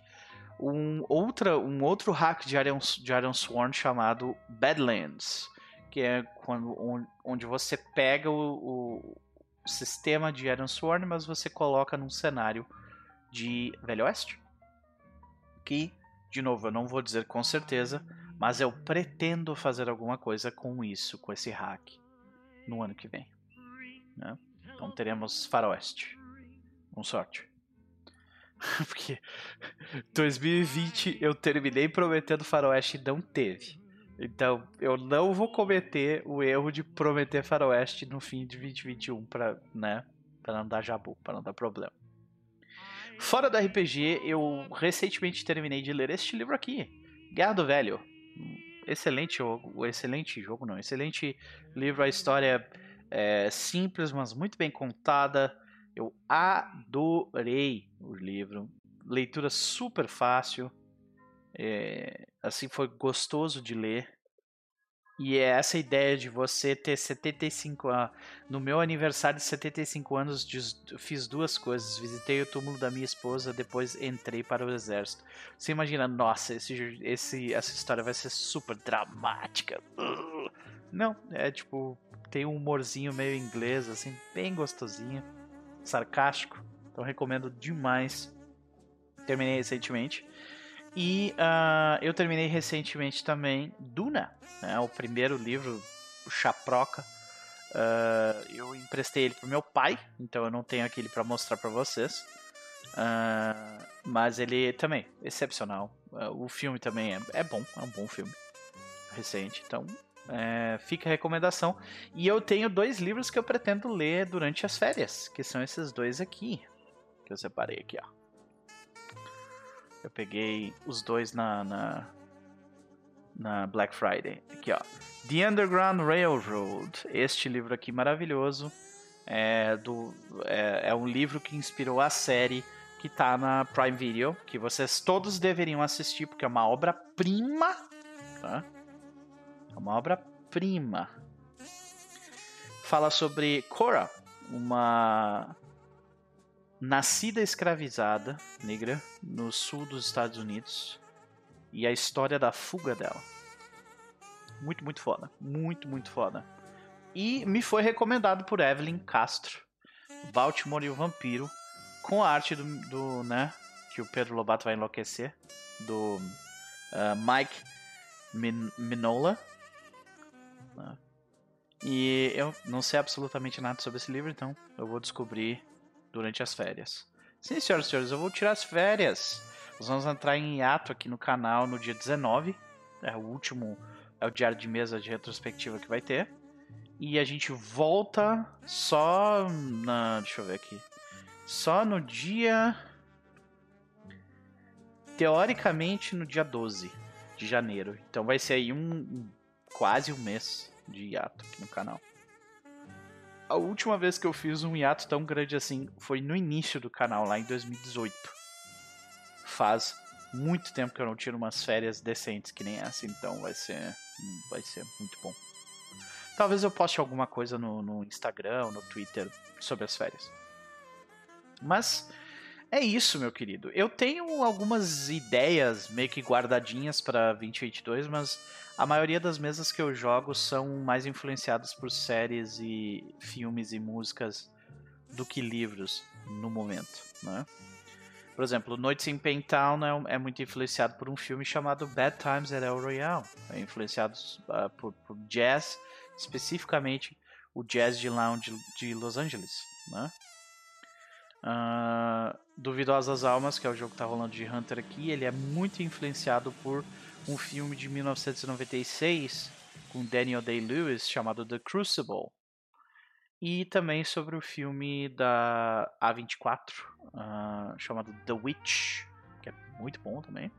um, outra, um outro hack de Iron, de Iron Sworn chamado Badlands, que é quando, onde você pega o, o sistema de Iron Sworn, mas você coloca num cenário de Velho Oeste. Que, de novo, eu não vou dizer com certeza, mas eu pretendo fazer alguma coisa com isso, com esse hack, no ano que vem. Né? Então teremos Faroeste. Com sorte. Porque 2020 eu terminei prometendo Faroeste e não teve. Então eu não vou cometer o erro de prometer Faroeste no fim de 2021 para, né, para não dar jabu, para não dar problema. Fora da RPG, eu recentemente terminei de ler este livro aqui, Guerra do Velho, excelente jogo, excelente jogo não, excelente livro, a história é simples, mas muito bem contada. Eu adorei o livro, leitura super fácil, é, assim foi gostoso de ler. E é essa ideia de você ter 75 anos. No meu aniversário de 75 anos, fiz duas coisas. Visitei o túmulo da minha esposa, depois entrei para o exército. Você imagina, nossa, esse, esse, essa história vai ser super dramática. Não, é tipo, tem um humorzinho meio inglês, assim, bem gostosinho, sarcástico. Então recomendo demais. Terminei recentemente. E uh, eu terminei recentemente também Duna, né, o primeiro livro, o Chaproca. Uh, eu emprestei ele pro meu pai, então eu não tenho aquele para mostrar para vocês. Uh, mas ele também, excepcional. o filme também é, é, bom, é um bom filme. Recente, então é, fica a recomendação. E eu tenho dois livros que eu pretendo ler durante as férias, que são esses dois aqui, que eu separei aqui, ó. Eu peguei os dois na, na, na Black Friday. Aqui, ó. The Underground Railroad. Este livro aqui maravilhoso. É, do, é, é um livro que inspirou a série que tá na Prime Video, que vocês todos deveriam assistir, porque é uma obra-prima. Tá? É uma obra-prima. Fala sobre Cora, uma nascida escravizada negra no sul dos Estados Unidos e a história da fuga dela. Muito, muito foda. Muito, muito foda. E me foi recomendado por Evelyn Castro, Baltimore e o Vampiro, com a arte do, do né, que o Pedro Lobato vai enlouquecer, do uh, Mike Min Minola. Né? E eu não sei absolutamente nada sobre esse livro, então eu vou descobrir durante as férias. Sim, senhoras e senhores, eu vou tirar as férias. Nós vamos entrar em hiato aqui no canal no dia 19. É o último, é o diário de mesa de retrospectiva que vai ter. E a gente volta só na. Deixa eu ver aqui. Só no dia. Teoricamente no dia 12 de janeiro. Então vai ser aí um. Quase um mês de hiato aqui no canal a última vez que eu fiz um hiato tão grande assim foi no início do canal, lá em 2018. Faz muito tempo que eu não tiro umas férias decentes que nem essa, então vai ser, vai ser muito bom. Talvez eu poste alguma coisa no, no Instagram, no Twitter sobre as férias. Mas é isso, meu querido. Eu tenho algumas ideias meio que guardadinhas para 2022, mas a maioria das mesas que eu jogo são mais influenciadas por séries e filmes e músicas do que livros no momento, né? Por exemplo, Noites em Paintown é, é, muito influenciado por um filme chamado Bad Times at El Royale. É influenciado uh, por, por, jazz, especificamente o jazz de lounge de Los Angeles, né? Uh, Duvidosas Almas, que é o jogo que está rolando de Hunter aqui, ele é muito influenciado por um filme de 1996 com Daniel Day-Lewis chamado The Crucible. E também sobre o filme da A24 uh, chamado The Witch, que é muito bom também.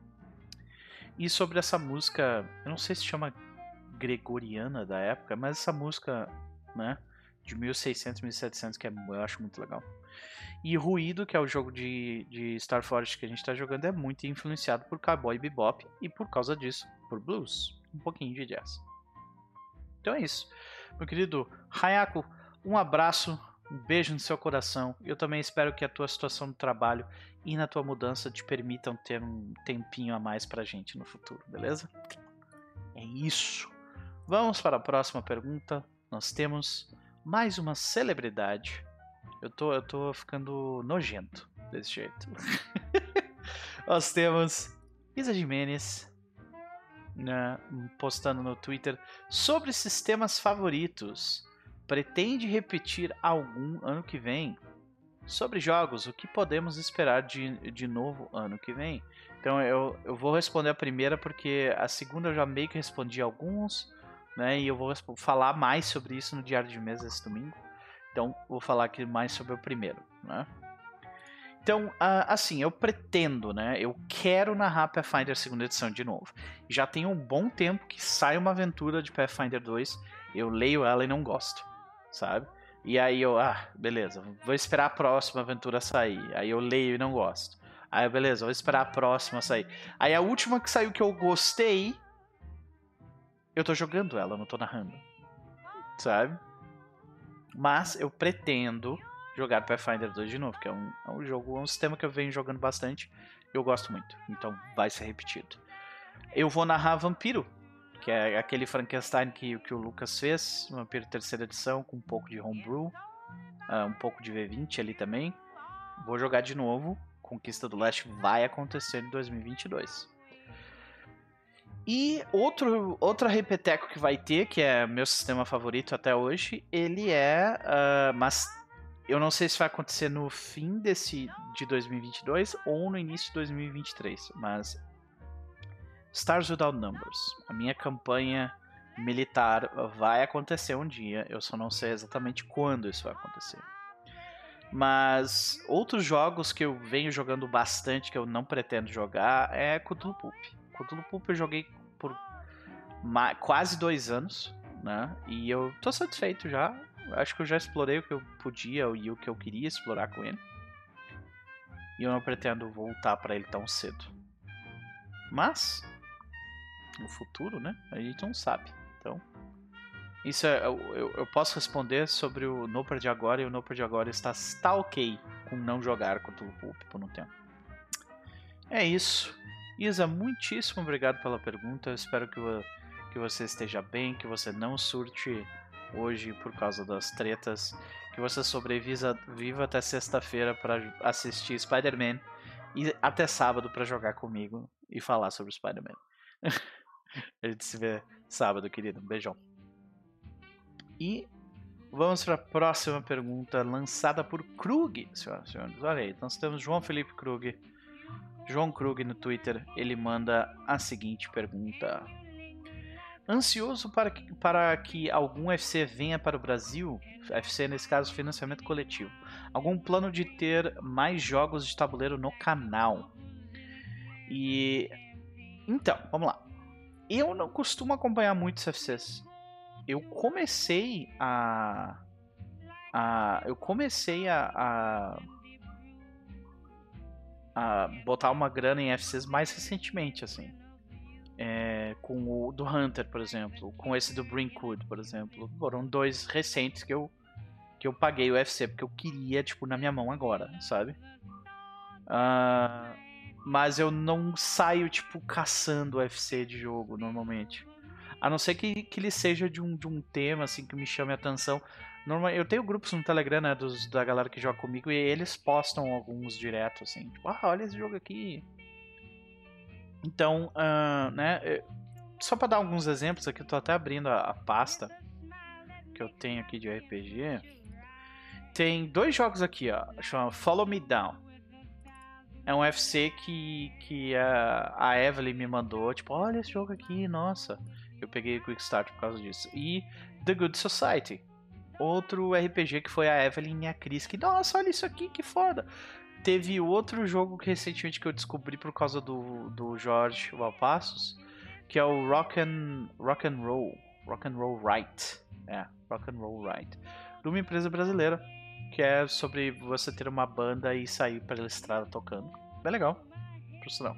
E sobre essa música, eu não sei se chama gregoriana da época, mas essa música, né, de 1600, 1700 que é, eu acho muito legal. E Ruído, que é o jogo de, de Star Forest que a gente está jogando, é muito influenciado por Cowboy Bebop e por causa disso, por blues, um pouquinho de jazz. Então é isso. Meu querido Hayako, um abraço, um beijo no seu coração. Eu também espero que a tua situação de trabalho e na tua mudança te permitam ter um tempinho a mais pra gente no futuro, beleza? É isso. Vamos para a próxima pergunta. Nós temos mais uma celebridade eu tô, eu tô ficando nojento desse jeito. Nós temos Isa Jimenez né, postando no Twitter sobre sistemas favoritos. Pretende repetir algum ano que vem? Sobre jogos, o que podemos esperar de, de novo ano que vem? Então eu, eu vou responder a primeira porque a segunda eu já meio que respondi alguns, né? E eu vou falar mais sobre isso no Diário de Mesa esse domingo. Então, vou falar aqui mais sobre o primeiro. Né? Então, assim, eu pretendo, né? Eu quero narrar Pathfinder segunda edição de novo. Já tem um bom tempo que sai uma aventura de Pathfinder 2, eu leio ela e não gosto, sabe? E aí eu, ah, beleza, vou esperar a próxima aventura sair. Aí eu leio e não gosto. Aí beleza, vou esperar a próxima sair. Aí a última que saiu que eu gostei, eu tô jogando ela, não tô narrando. Sabe? Mas eu pretendo jogar Pathfinder 2 de novo, que é um, é um jogo, é um sistema que eu venho jogando bastante. Eu gosto muito, então vai ser repetido. Eu vou narrar Vampiro, que é aquele Frankenstein que, que o Lucas fez, Vampiro terceira edição, com um pouco de homebrew, uh, um pouco de V20 ali também. Vou jogar de novo. Conquista do Leste vai acontecer em 2022. E outro, outra repeteco que vai ter, que é meu sistema favorito até hoje, ele é. Uh, mas eu não sei se vai acontecer no fim desse de 2022 ou no início de 2023, mas Stars Without Numbers, a minha campanha militar vai acontecer um dia, eu só não sei exatamente quando isso vai acontecer. Mas outros jogos que eu venho jogando bastante, que eu não pretendo jogar, é Cthulhu Poop. Cthulhu Poop eu joguei por quase dois anos, né? E eu tô satisfeito já acho que eu já explorei o que eu podia e o que eu queria explorar com ele. E eu não pretendo voltar para ele tão cedo. Mas, no futuro, né? A gente não sabe. Então, isso é, eu, eu, posso responder sobre o Noper de agora e o Noper de agora está, está ok com não jogar o Pulp por um tempo. É isso. Isa, muitíssimo obrigado pela pergunta. Eu espero que, que você esteja bem, que você não surte hoje por causa das tretas, que você sobreviva viva até sexta-feira para assistir Spider-Man e até sábado para jogar comigo e falar sobre Spider-Man. a gente se vê sábado, querido. Um beijão. E vamos para a próxima pergunta lançada por Krug, senhoras e senhores. Olha aí, nós temos João Felipe Krug. João Krug no Twitter, ele manda a seguinte pergunta. Ansioso para que, para que algum FC venha para o Brasil, FC nesse caso financiamento coletivo. Algum plano de ter mais jogos de tabuleiro no canal? E então, vamos lá. Eu não costumo acompanhar muitos FCs. Eu comecei a, a eu comecei a, a a botar uma grana em FCs mais recentemente, assim é, com o do Hunter, por exemplo, com esse do Brinkwood, por exemplo. Foram dois recentes que eu que eu paguei o UFC porque eu queria, tipo, na minha mão agora, sabe? Uh, mas eu não saio, tipo, caçando UFC de jogo normalmente. A não ser que, que ele seja de um, de um tema, assim, que me chame a atenção. Normal, eu tenho grupos no Telegram, né, dos, da galera que joga comigo, e eles postam alguns direto, assim. Tipo, ah, olha esse jogo aqui. Então, uh, né, só para dar alguns exemplos aqui, eu tô até abrindo a, a, pasta que eu tenho aqui de RPG. Tem dois jogos aqui, ó, chama Follow Me Down. É um FC que, que a, a Evelyn me mandou, tipo, olha esse jogo aqui, nossa. Eu peguei Quick Start por causa disso. E The Good Society. Outro RPG que foi a Evelyn e a Cris, que, nossa, olha isso aqui, que foda teve outro jogo que recentemente que eu descobri por causa do, do Jorge Valpassos, que é o Rock and, Rock and Roll. Rock and Roll Right. É, Rock and Roll Right. De uma empresa brasileira, que é sobre você ter uma banda e sair pela estrada tocando. Bem legal, por.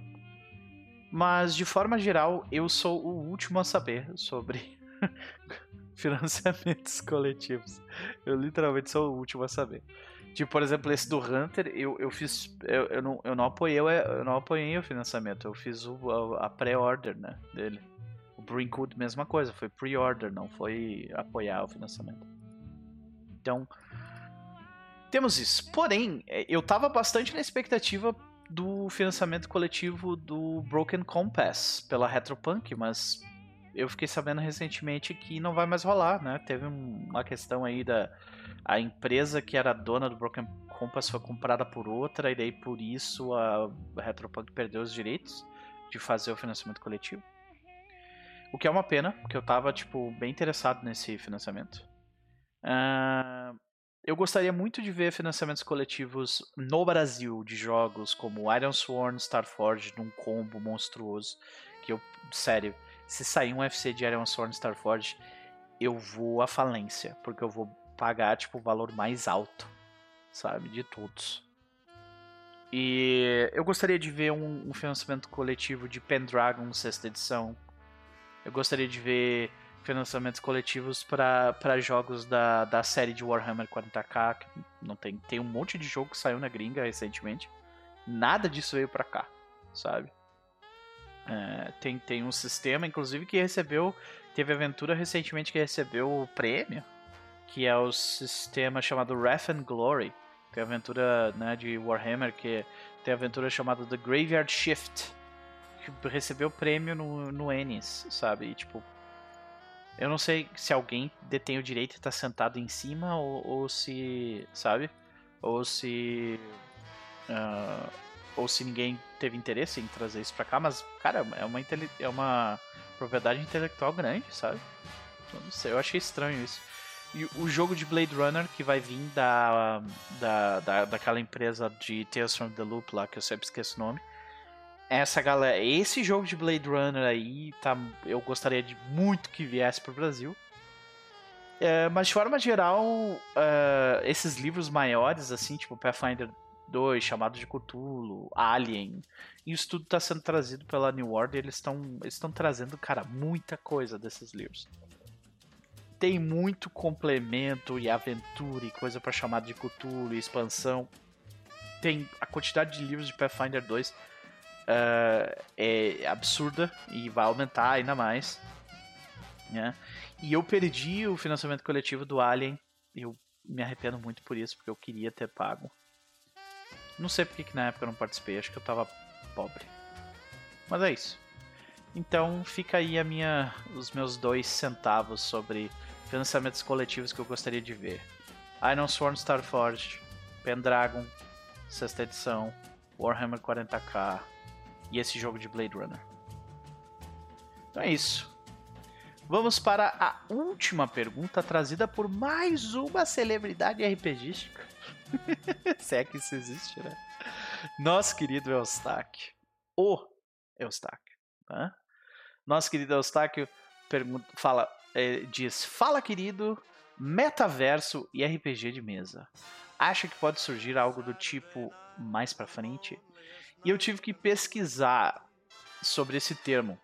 Mas, de forma geral, eu sou o último a saber sobre financiamentos coletivos. Eu literalmente sou o último a saber. Tipo, por exemplo, esse do Hunter, eu, eu fiz. Eu, eu, não, eu, não apoiei, eu não apoiei o financiamento, eu fiz o, a, a pré-order, né? Dele. O Brinkwood, mesma coisa, foi pre-order, não foi apoiar o financiamento. Então. Temos isso. Porém, é, eu tava bastante na expectativa do financiamento coletivo do Broken Compass pela Retropunk, mas eu fiquei sabendo recentemente que não vai mais rolar, né? Teve uma questão aí da a empresa que era dona do Broken Compass foi comprada por outra, e daí por isso a Retropunk perdeu os direitos de fazer o financiamento coletivo. O que é uma pena, porque eu tava, tipo, bem interessado nesse financiamento. Uh, eu gostaria muito de ver financiamentos coletivos no Brasil de jogos como Iron Sworn, Starforge num combo monstruoso. Que eu, sério, se sair um UFC de Iron Sworn, Starforge, eu vou à falência, porque eu vou pagar tipo o valor mais alto, sabe, de todos. E eu gostaria de ver um, um financiamento coletivo de Pendragon sexta edição. Eu gostaria de ver financiamentos coletivos para jogos da, da série de Warhammer 40k. Que não tem, tem um monte de jogo que saiu na gringa recentemente. Nada disso veio para cá, sabe? É, tem, tem um sistema, inclusive, que recebeu. Teve aventura recentemente que recebeu o prêmio, que é o sistema chamado Wrath and Glory. Tem aventura né, de Warhammer que tem aventura chamada The Graveyard Shift, que recebeu prêmio no, no Ennis, sabe? E, tipo, eu não sei se alguém detém o direito de estar sentado em cima ou, ou se. Sabe? Ou se. Uh, ou se ninguém teve interesse em trazer isso pra cá, mas, cara, é uma, é uma propriedade intelectual grande, sabe? Eu não sei, eu achei estranho isso. E o jogo de Blade Runner que vai vir da, da, da, daquela empresa de Tales from the Loop lá, que eu sempre esqueço o nome essa galera, esse jogo de Blade Runner aí, tá, eu gostaria de muito que viesse pro Brasil. É, mas de forma geral, uh, esses livros maiores, assim, tipo Pathfinder 2, Chamado de Cthulhu, Alien, isso tudo está sendo trazido pela New Order. Eles estão trazendo, cara, muita coisa desses livros. Tem muito complemento e aventura e coisa para Chamado de Cthulhu e expansão. Tem a quantidade de livros de Pathfinder 2 uh, é absurda e vai aumentar ainda mais. Né? E eu perdi o financiamento coletivo do Alien. Eu me arrependo muito por isso, porque eu queria ter pago. Não sei porque que na época eu não participei, acho que eu tava pobre. Mas é isso. Então fica aí a minha, os meus dois centavos sobre financiamentos coletivos que eu gostaria de ver. Iron Sworn Starforged, Pendragon, sexta edição, Warhammer 40k, e esse jogo de Blade Runner. Então é isso. Vamos para a última pergunta trazida por mais uma celebridade RPGística. Se é que isso existe, né? Nosso querido Eustáquio. O Eustáquio. Né? Nosso querido Eustáquio fala, é, diz: Fala, querido, metaverso e RPG de mesa. Acha que pode surgir algo do tipo mais pra frente? E eu tive que pesquisar sobre esse termo,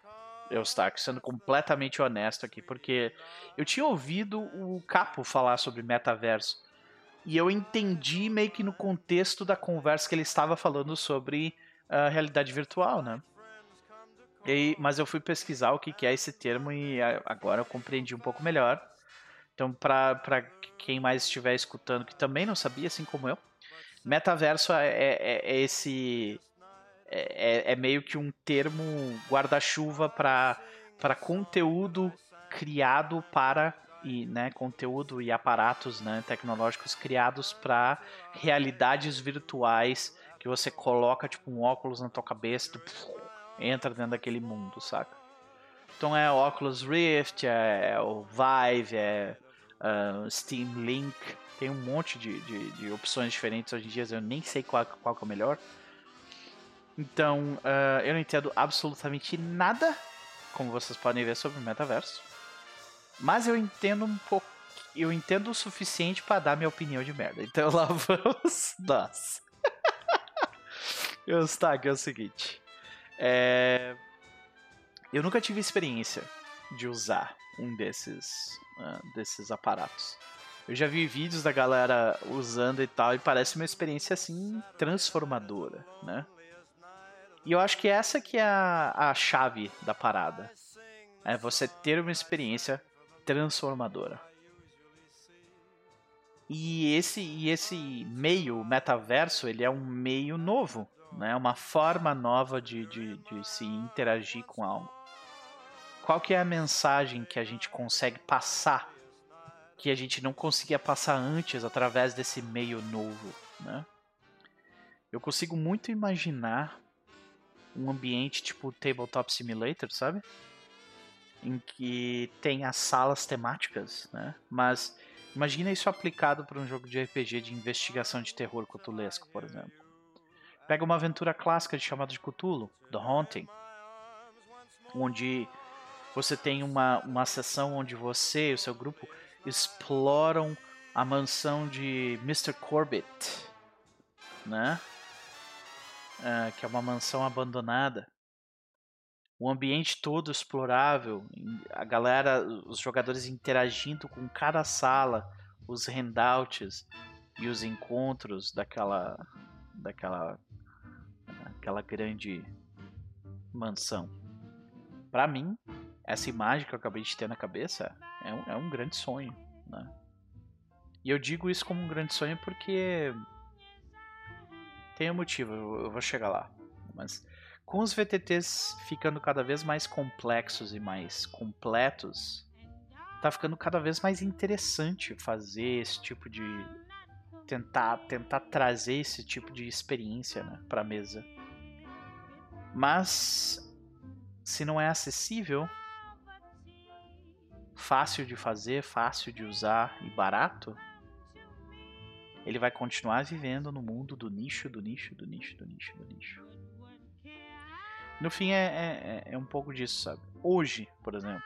Eustáquio, sendo completamente honesto aqui, porque eu tinha ouvido o Capo falar sobre metaverso. E eu entendi meio que no contexto da conversa que ele estava falando sobre a realidade virtual, né? E, mas eu fui pesquisar o que, que é esse termo e agora eu compreendi um pouco melhor. Então, para quem mais estiver escutando que também não sabia, assim como eu, metaverso é, é, é esse é, é, é meio que um termo guarda-chuva para conteúdo criado para e né, conteúdo e aparatos né, tecnológicos criados para realidades virtuais que você coloca tipo um óculos na tua cabeça tu, entra dentro daquele mundo, saca? Então é Oculus Rift, é, é o Vive, é uh, Steam Link, tem um monte de, de, de, opções diferentes hoje em dia, eu nem sei qual, qual é o melhor. Então, uh, eu não entendo absolutamente nada, como vocês podem ver, sobre o metaverso. Mas eu entendo um pouco. Eu entendo o suficiente para dar minha opinião de merda. Então lá vamos nós. o destaque é o seguinte. É... Eu nunca tive experiência de usar um desses, uh, desses aparatos. Eu já vi vídeos da galera usando e tal, e parece uma experiência assim transformadora, né? E eu acho que essa que é a, a chave da parada. É você ter uma experiência transformadora. E esse, e esse meio metaverso, ele é um meio novo, né? Uma forma nova de, de, de se interagir com algo. Qual que é a mensagem que a gente consegue passar que a gente não conseguia passar antes através desse meio novo, né? Eu consigo muito imaginar um ambiente tipo Tabletop Simulator, sabe? Em que tem as salas temáticas, né? Mas Imagina isso aplicado para um jogo de RPG de investigação de terror cutulesco, por exemplo. Pega uma aventura clássica de chamada de Cthulhu, The Haunting, onde você tem uma, uma sessão onde você e o seu grupo exploram a mansão de Mr. Corbett, né? Uh, que é uma mansão abandonada. O ambiente todo explorável, a galera, os jogadores interagindo com cada sala, os handouts e os encontros daquela daquela aquela grande mansão. Para mim, essa imagem que eu acabei de ter na cabeça é um, é um grande sonho, né? E eu digo isso como um grande sonho porque tem um motivo, eu vou chegar lá. Mas com os VTTs ficando cada vez mais complexos e mais completos, tá ficando cada vez mais interessante fazer esse tipo de tentar tentar trazer esse tipo de experiência, né, para mesa. Mas se não é acessível, fácil de fazer, fácil de usar e barato, ele vai continuar vivendo no mundo do nicho, do nicho, do nicho, do nicho, do nicho. No fim é, é, é um pouco disso, sabe? Hoje, por exemplo,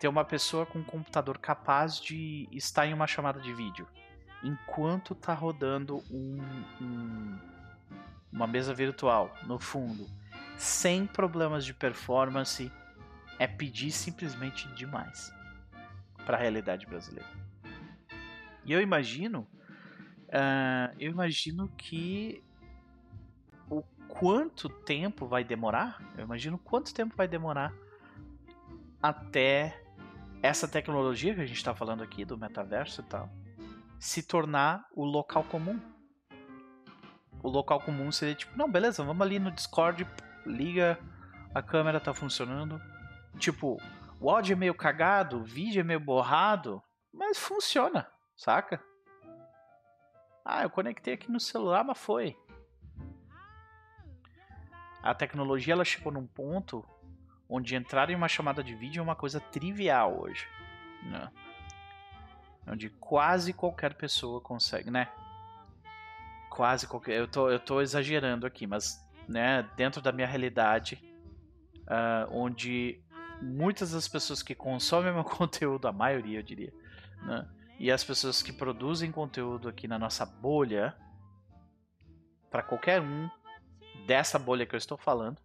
ter uma pessoa com um computador capaz de estar em uma chamada de vídeo enquanto tá rodando um, um, uma mesa virtual no fundo, sem problemas de performance, é pedir simplesmente demais para a realidade brasileira. E eu imagino Uh, eu imagino que quanto tempo vai demorar, eu imagino quanto tempo vai demorar até essa tecnologia que a gente está falando aqui do metaverso e tal se tornar o local comum. O local comum seria tipo, não, beleza, vamos ali no Discord, liga, a câmera tá funcionando. Tipo, o áudio é meio cagado, o vídeo é meio borrado, mas funciona, saca? Ah, eu conectei aqui no celular, mas foi. A tecnologia ela chegou num ponto onde entrar em uma chamada de vídeo é uma coisa trivial hoje. Né? Onde quase qualquer pessoa consegue, né? Quase qualquer. Eu tô, eu tô exagerando aqui, mas né, dentro da minha realidade, uh, onde muitas das pessoas que consomem meu conteúdo, a maioria eu diria, né, e as pessoas que produzem conteúdo aqui na nossa bolha, para qualquer um dessa bolha que eu estou falando,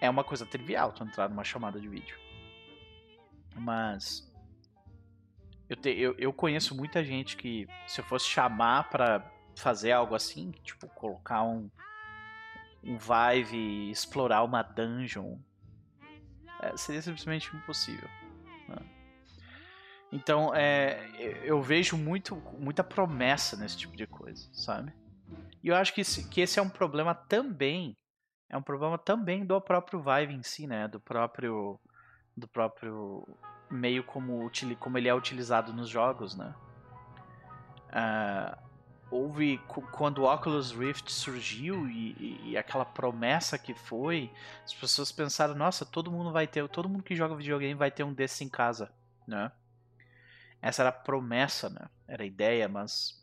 é uma coisa trivial tu entrar numa chamada de vídeo. Mas eu, te, eu, eu conheço muita gente que se eu fosse chamar para fazer algo assim, tipo colocar um um Vive e explorar uma dungeon, é, seria simplesmente impossível. Então, é, eu vejo muito, muita promessa nesse tipo de coisa, sabe? E eu acho que esse, que esse é um problema também, é um problema também do próprio Vive em si, né? Do próprio, do próprio meio como, como ele é utilizado nos jogos, né? Uh, houve quando o Oculus Rift surgiu e, e, aquela promessa que foi, as pessoas pensaram, nossa, todo mundo vai ter, todo mundo que joga videogame vai ter um desses em casa, né? Essa era a promessa, né? Era a ideia, mas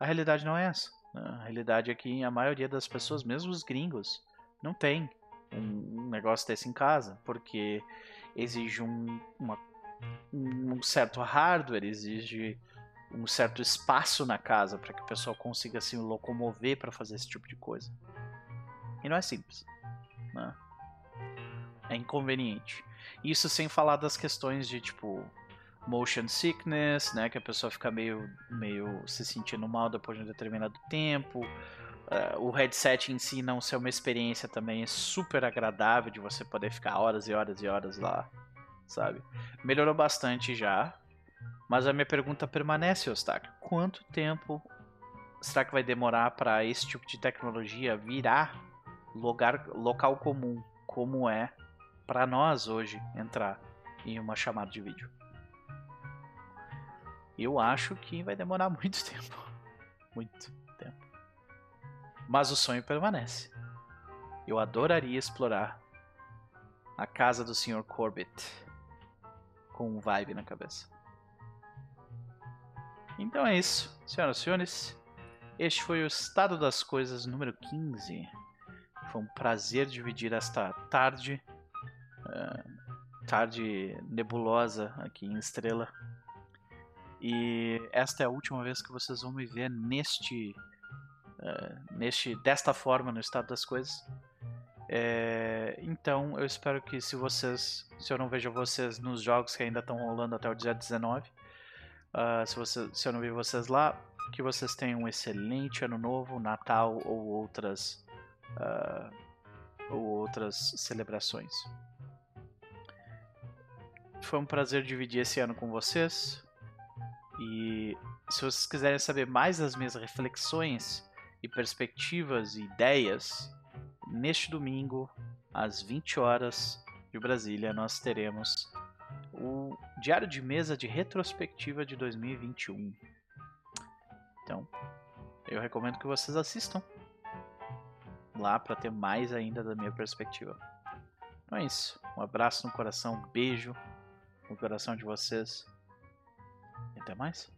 a realidade não é essa. A realidade é que a maioria das pessoas, mesmo os gringos, não tem um, negócio desse em casa, porque exige um, uma, um certo hardware, exige um certo espaço na casa para que a pessoa consiga se locomover para fazer esse tipo de coisa. E não é simples. Né? É inconveniente. Isso sem falar das questões de tipo motion sickness, né, que a pessoa fica meio, meio se sentindo mal depois de um determinado tempo. Uh, o headset em si não ser uma experiência também super agradável de você poder ficar horas e horas e horas lá, sabe? Melhorou bastante já, mas a minha pergunta permanece, Ostak. Quanto tempo será que vai demorar para esse tipo de tecnologia virar lugar, local comum, como é para nós hoje entrar em uma chamada de vídeo? Eu acho que vai demorar muito tempo. Muito tempo. Mas o sonho permanece. Eu adoraria explorar a casa do Sr. Corbett com um vibe na cabeça. Então é isso, senhoras e senhores. Este foi o Estado das Coisas número 15. Foi um prazer dividir esta tarde, uh, tarde nebulosa aqui em Estrela. E esta é a última vez que vocês vão me ver neste, uh, neste desta forma no Estado das Coisas. É, então eu espero que se vocês, se eu não vejo vocês nos jogos que ainda estão rolando até o dia 19, uh, se, você, se eu não ver vocês lá, que vocês tenham um excelente ano novo, Natal ou outras uh, ou outras celebrações. Foi um prazer dividir esse ano com vocês. E se vocês quiserem saber mais das minhas reflexões e perspectivas e ideias, neste domingo, às 20 horas de Brasília, nós teremos o Diário de Mesa de Retrospectiva de 2021. Então, eu recomendo que vocês assistam lá para ter mais ainda da minha perspectiva. Então é isso. Um abraço no coração, um beijo no coração de vocês. Até mais.